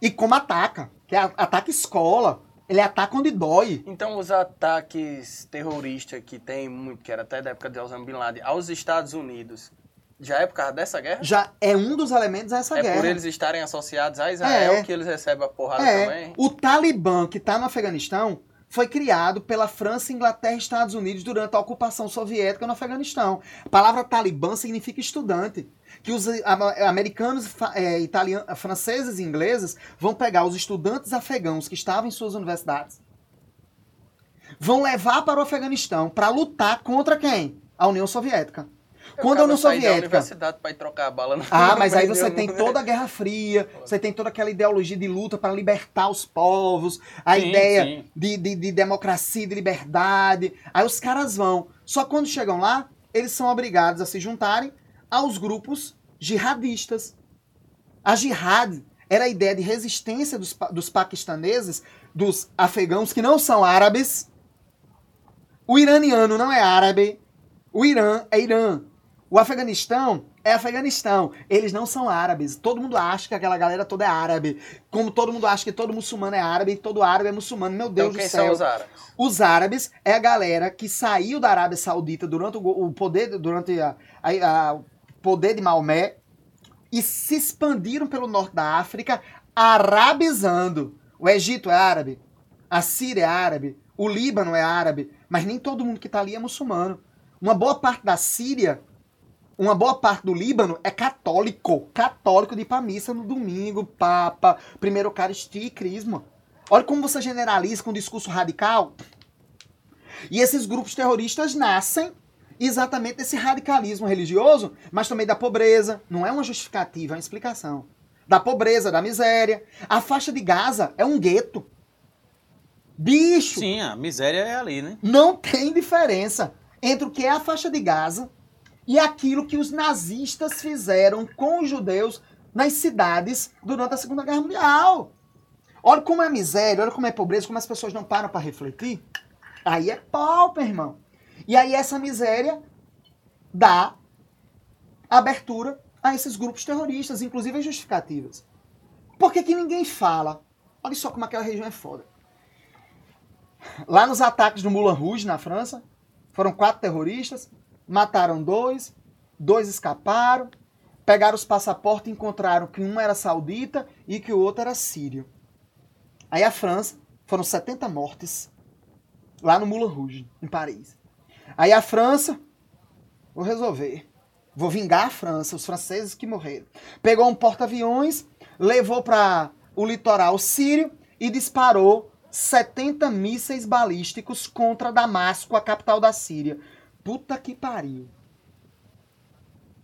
E como ataca, que é ataca escola, ele ataca onde dói. Então, os ataques terroristas que tem muito, que era até da época de Osama Bin Laden, aos Estados Unidos, já é por causa dessa guerra? Já é um dos elementos dessa é guerra. por eles estarem associados a Israel É. que eles recebem a porrada É, também? o Talibã que está no Afeganistão foi criado pela França, Inglaterra e Estados Unidos durante a ocupação soviética no Afeganistão. A palavra Talibã significa estudante. Que os americanos, é, italianos, franceses e ingleses vão pegar os estudantes afegãos que estavam em suas universidades, vão levar para o Afeganistão para lutar contra quem? A União Soviética. Quando a União sair da Soviética universidade para ir trocar a bala no ah, mas aí você tem toda a Guerra Fria, você tem toda aquela ideologia de luta para libertar os povos, a Sim, ideia sim. de, de, de democracia, de liberdade. Aí os caras vão. Só que quando chegam lá, eles são obrigados a se juntarem aos grupos jihadistas. A jihad era a ideia de resistência dos, pa- dos paquistaneses, dos afegãos que não são árabes, O iraniano não é árabe. O Irã é Irã. O Afeganistão é Afeganistão. Eles não são árabes. Todo mundo acha que aquela galera toda é árabe. Como todo mundo acha que todo muçulmano é árabe e todo árabe é muçulmano. Meu Deus Então quem do céu. são os árabes? Os árabes é a galera que saiu da Arábia Saudita durante o, poder durante a, a- a- o poder de Maomé e se expandiram pelo norte da África, arabizando. O Egito é árabe, a Síria é árabe, o Líbano é árabe, mas nem todo mundo que está ali é muçulmano. Uma boa parte da Síria, uma boa parte do Líbano é católico, católico de ir pra missa no domingo, papa, primeiro Eucaristia e crisma. Olha como você generaliza com um discurso radical. E esses grupos terroristas nascem exatamente desse radicalismo religioso, mas também da pobreza. Não é uma justificativa, é uma explicação. Da pobreza, da miséria. A faixa de Gaza é um gueto. Bicho! Sim, a miséria é ali, né? Não tem diferença entre o que é a faixa de Gaza e aquilo que os nazistas fizeram com os judeus nas cidades durante a Segunda Guerra Mundial. Olha como é miséria, olha como é pobreza, como as pessoas não param para refletir. Aí é pau, meu irmão. E aí essa miséria dá abertura a esses grupos terroristas, inclusive as justificativas. Por que, que ninguém fala? Olha só como aquela região é foda. Lá nos ataques do Moulin Rouge, na França, foram quatro terroristas, mataram dois, dois escaparam, pegaram os passaportes e encontraram que um era saudita e que o outro era sírio. Aí a França, foram 70 mortes lá no Moulin Rouge, em Paris. Aí a França, vou resolver. Vou vingar a França, os franceses que morreram. Pegou um porta-aviões, levou para o litoral sírio e disparou 70 mísseis balísticos contra Damasco, a capital da Síria. Puta que pariu.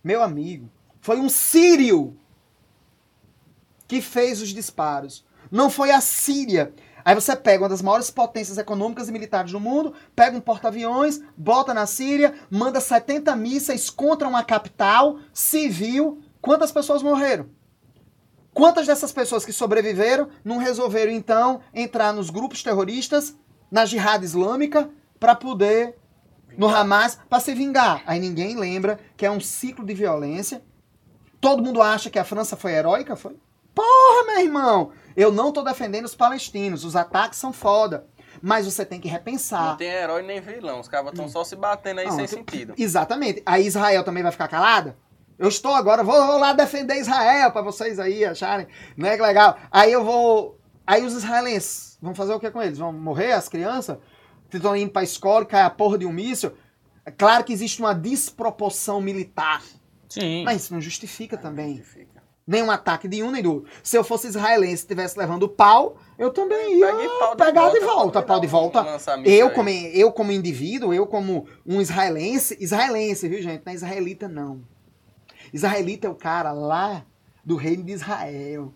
Meu amigo, foi um sírio que fez os disparos. Não foi a Síria. Aí você pega uma das maiores potências econômicas e militares do mundo, pega um porta-aviões, bota na Síria, manda 70 mísseis contra uma capital civil. Quantas pessoas morreram? Quantas dessas pessoas que sobreviveram não resolveram então entrar nos grupos terroristas, na jihad islâmica, para poder no Hamas para se vingar? Aí ninguém lembra que é um ciclo de violência. Todo mundo acha que a França foi heróica, foi? Porra, meu irmão! Eu não tô defendendo os palestinos, os ataques são foda. Mas você tem que repensar. Não tem herói nem vilão. Os caras estão só se batendo aí Não, sem tem- sentido. Exatamente. Aí Israel também vai ficar calada? Eu estou agora, vou, vou lá defender Israel para vocês aí acharem, né, que legal. Aí eu vou, aí os israelenses vão fazer o que com eles? Vão morrer as crianças? Estão indo para escola e cai a porra de um míssil? É claro que existe uma desproporção militar, Sim. mas isso não justifica também Fica. nem um ataque de um nem do outro. Se eu fosse israelense e estivesse levando pau, eu também ia pau de pegar de volta, volta, pode pau de volta. Eu como, eu como indivíduo, eu como um israelense, israelense, viu gente? Não é israelita não. Israelita é o cara lá do reino de Israel.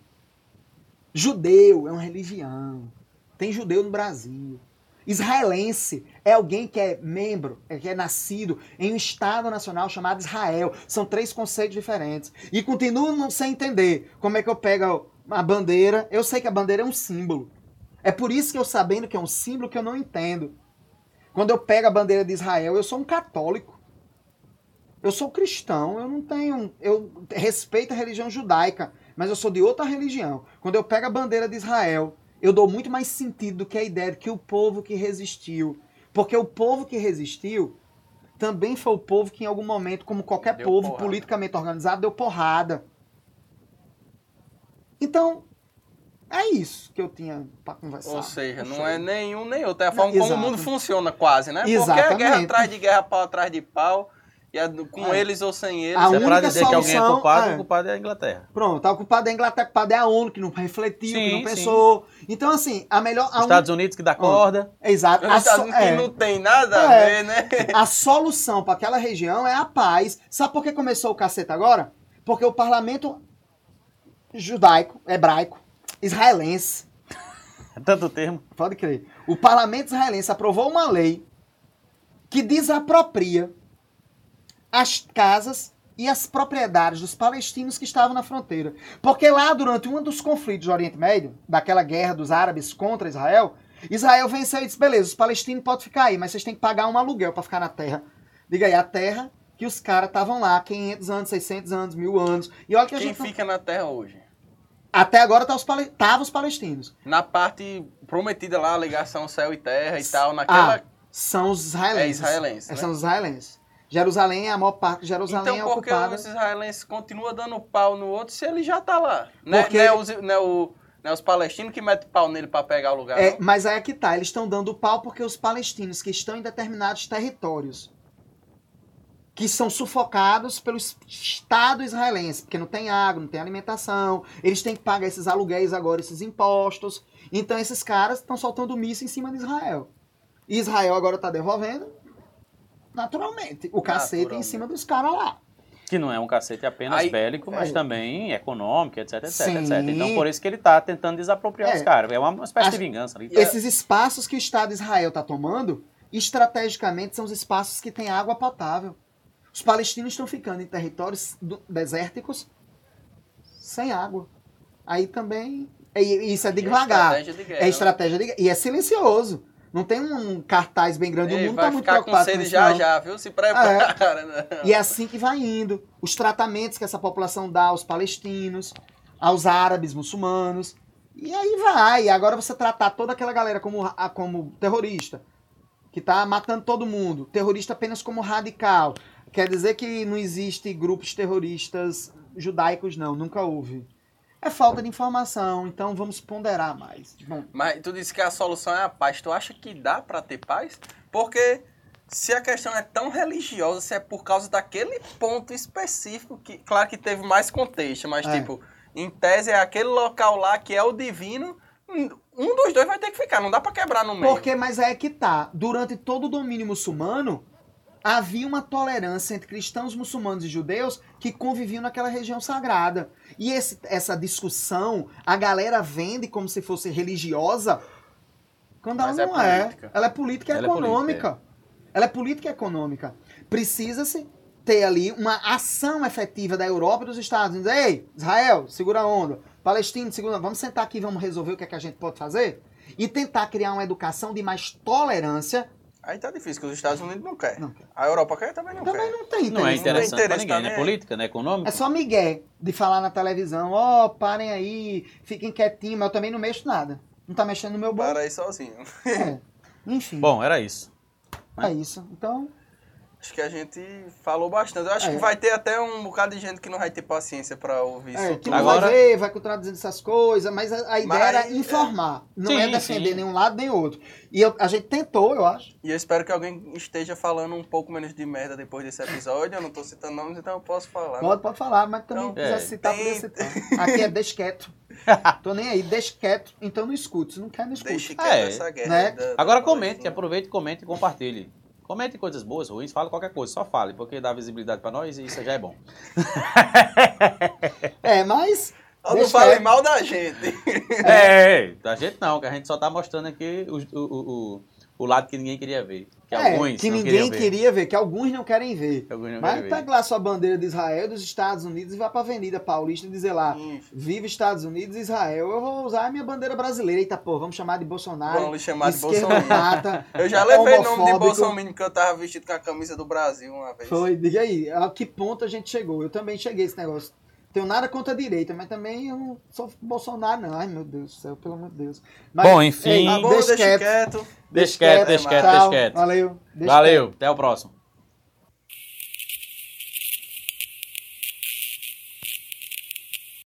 Judeu é uma religião. Tem judeu no Brasil. Israelense é alguém que é membro, é que é nascido em um Estado nacional chamado Israel. São três conceitos diferentes. E continuo não sem entender como é que eu pego a bandeira. Eu sei que a bandeira é um símbolo. É por isso que eu, sabendo que é um símbolo, que eu não entendo. Quando eu pego a bandeira de Israel, eu sou um católico. Eu sou cristão, eu não tenho. Eu respeito a religião judaica, mas eu sou de outra religião. Quando eu pego a bandeira de Israel, eu dou muito mais sentido do que a ideia de que o povo que resistiu. Porque o povo que resistiu também foi o povo que, em algum momento, como qualquer Deu povo porrada. politicamente organizado, deu porrada. Então, é isso que eu tinha pra conversar. Ou seja, Não sei. é nenhum nem outro. É a forma como o mundo funciona quase, né? Porque é Exatamente. guerra atrás de guerra, pau atrás de pau. É com É. eles ou sem eles. A é pra dizer que alguém é solução culpado, é- o culpado é a Inglaterra. Pronto, tá ocupado a Inglaterra, ocupado é a ONU, que não refletiu, que Sim, não sim. pensou. Então, assim, a melhor. A Os Estados Unidos que dá corda. un- Exato. Os A, Estados so- Unidos que é. não tem nada a É. ver, né? a solução para aquela região é a paz. Sabe por que começou o cacete agora? Porque o parlamento judaico, hebraico, israelense, É tanto termo. pode crer, o parlamento israelense aprovou uma lei que desapropria as casas e as propriedades dos palestinos que estavam na fronteira. Porque lá, durante um dos conflitos do Oriente Médio, daquela guerra dos árabes contra Israel, Israel venceu e disse: beleza, os palestinos podem ficar aí, mas vocês têm que pagar um aluguel pra ficar na terra. Diga aí, a terra que os caras estavam lá 500 anos, 600 anos, mil anos. E olha que a Quem gente. não- fica na terra hoje? Até agora tá os pale... tava os palestinos. Na parte prometida lá, a ligação céu e terra e tal, naquela. Ah, são os israelenses. É israelense, né? São os israelenses. Jerusalém, a maior parte de Jerusalém então é por que ocupada. os israelenses continuam dando pau no outro se ele já tá lá? Não é- Porque- não é os, não é o- não é os palestinos que metem pau nele pra pegar o lugar. É, mas aí é que tá, eles estão dando pau porque os palestinos que estão em determinados territórios que são sufocados pelo es- Estado israelense, porque não tem água, não tem alimentação, eles têm que pagar esses aluguéis agora, esses impostos. Então esses caras estão soltando míssil em cima de Israel. E Israel agora tá devolvendo naturalmente o cacete em Naturalmente. cima dos caras lá. Que não é um cacete apenas Aí- bélico, mas é. também econômico, etc, etc, Sim. etc. Então, por isso que ele tá tentando desapropriar É. os caras. É uma, espécie Acho- de vingança ali. Esses espaços que o Estado de Israel está tomando, estrategicamente, são os espaços que têm água potável. Os palestinos estão ficando em territórios do- desérticos sem água. Aí também. E isso é É devagar. estratégia de guerra. É estratégia de guerra. E é silencioso. Não tem um cartaz bem grande. o Ei, mundo vai está muito com preocupado com sede isso. já não. já, viu? Se prepara. né? E é assim que vai indo. Os tratamentos que essa população dá aos palestinos, aos árabes, muçulmanos. E aí vai. E agora você tratar toda aquela galera como, como terrorista, que tá matando todo mundo. Terrorista apenas como radical. Quer dizer que não existe grupos terroristas judaicos, não. Nunca houve. É falta de informação, então vamos ponderar mais. Bom, Mas tu disse que a solução é a paz. Tu acha que dá pra ter paz? Porque se a questão é tão religiosa, se é por causa daquele ponto específico, que claro que teve mais contexto, mas É. tipo, em tese é aquele local lá que é o divino, um dos dois vai ter que ficar, não dá pra quebrar no meio. Porque, mas é que tá. Durante todo o domínio muçulmano, havia uma tolerância entre cristãos, muçulmanos e judeus que conviviam naquela região sagrada. E esse- essa discussão, a galera vende como se fosse religiosa, quando Mas ela é não é. política. Ela é política e Ela é política, econômica. Ela é política e econômica. Precisa-se ter ali uma ação efetiva da Europa e dos Estados Unidos. Ei, Israel, segura a onda. Palestina, segura a onda. Vamos sentar aqui e vamos resolver o que, é que a gente pode fazer? E tentar criar uma educação de mais tolerância. Aí tá difícil, que os Estados Unidos não quer. Não quer. A Europa quer também não Também quer. não tem Não é interesse. interessante pra interesse ninguém, né? também. Política, né? Econômico. É só migué de falar na televisão, ó, parem aí, fiquem quietinhos, mas eu também não mexo nada. Não tá mexendo no meu bolso. Para aí sozinho. É. Enfim, Bom, era isso. é isso. Então, Acho que a gente falou bastante. Eu acho É. que vai ter até um bocado de gente que não vai ter paciência pra ouvir é, isso. que não Agora- vai ver, vai contradizendo essas coisas, mas a, a ideia Mas, era é. informar, não Sim, é defender sim. nenhum lado nem outro. E eu- a gente tentou, eu acho. E eu espero que alguém esteja falando um pouco menos de merda depois desse episódio. Eu não tô citando nomes, então eu posso falar. né? Pode, pode falar, mas também Então, quiser é. citar, Tem- podia citar. Aqui é deixa quieto. Tô nem aí, deixa quieto, então não escute. Se não quer, não escute. Deixe quieto É, essa guerra. né? da- Agora da comente, Palestina. aproveite, comente e compartilhe. Comente coisas boas, ruins, fale qualquer coisa, só fale, porque dá visibilidade pra nós e isso já é bom. É, mas. Não deixa fale quieto. mal da gente. É, da gente não, que a gente só tá mostrando aqui o, o, o, o lado que ninguém queria ver. Que É, alguns que ninguém ver. queria ver, que alguns não querem ver. Não Mas querem ver. pega lá sua bandeira de Israel, dos Estados Unidos e vai pra Avenida Paulista e dizer lá, Enfim, viva Estados Unidos e Israel. Eu vou usar a minha bandeira brasileira. Eita, pô, vamos chamar de Bolsonaro. Vamos chamar de Bolsonaro. Eu já levei nome de. Bolsonaro porque eu tava vestido com a camisa do Brasil uma vez. Foi, diga aí, a que ponto a gente chegou? Eu também cheguei a esse negócio. Tenho nada contra a direita, mas também eu não sou Bolsonaro, não. Ai, meu Deus do céu, pelo amor de Deus. Mas, Bom, enfim. Tá bom, deixa quieto. Deixa quieto, deixa quieto, deixa quieto. Valeu. deixa Valeu, até o próximo.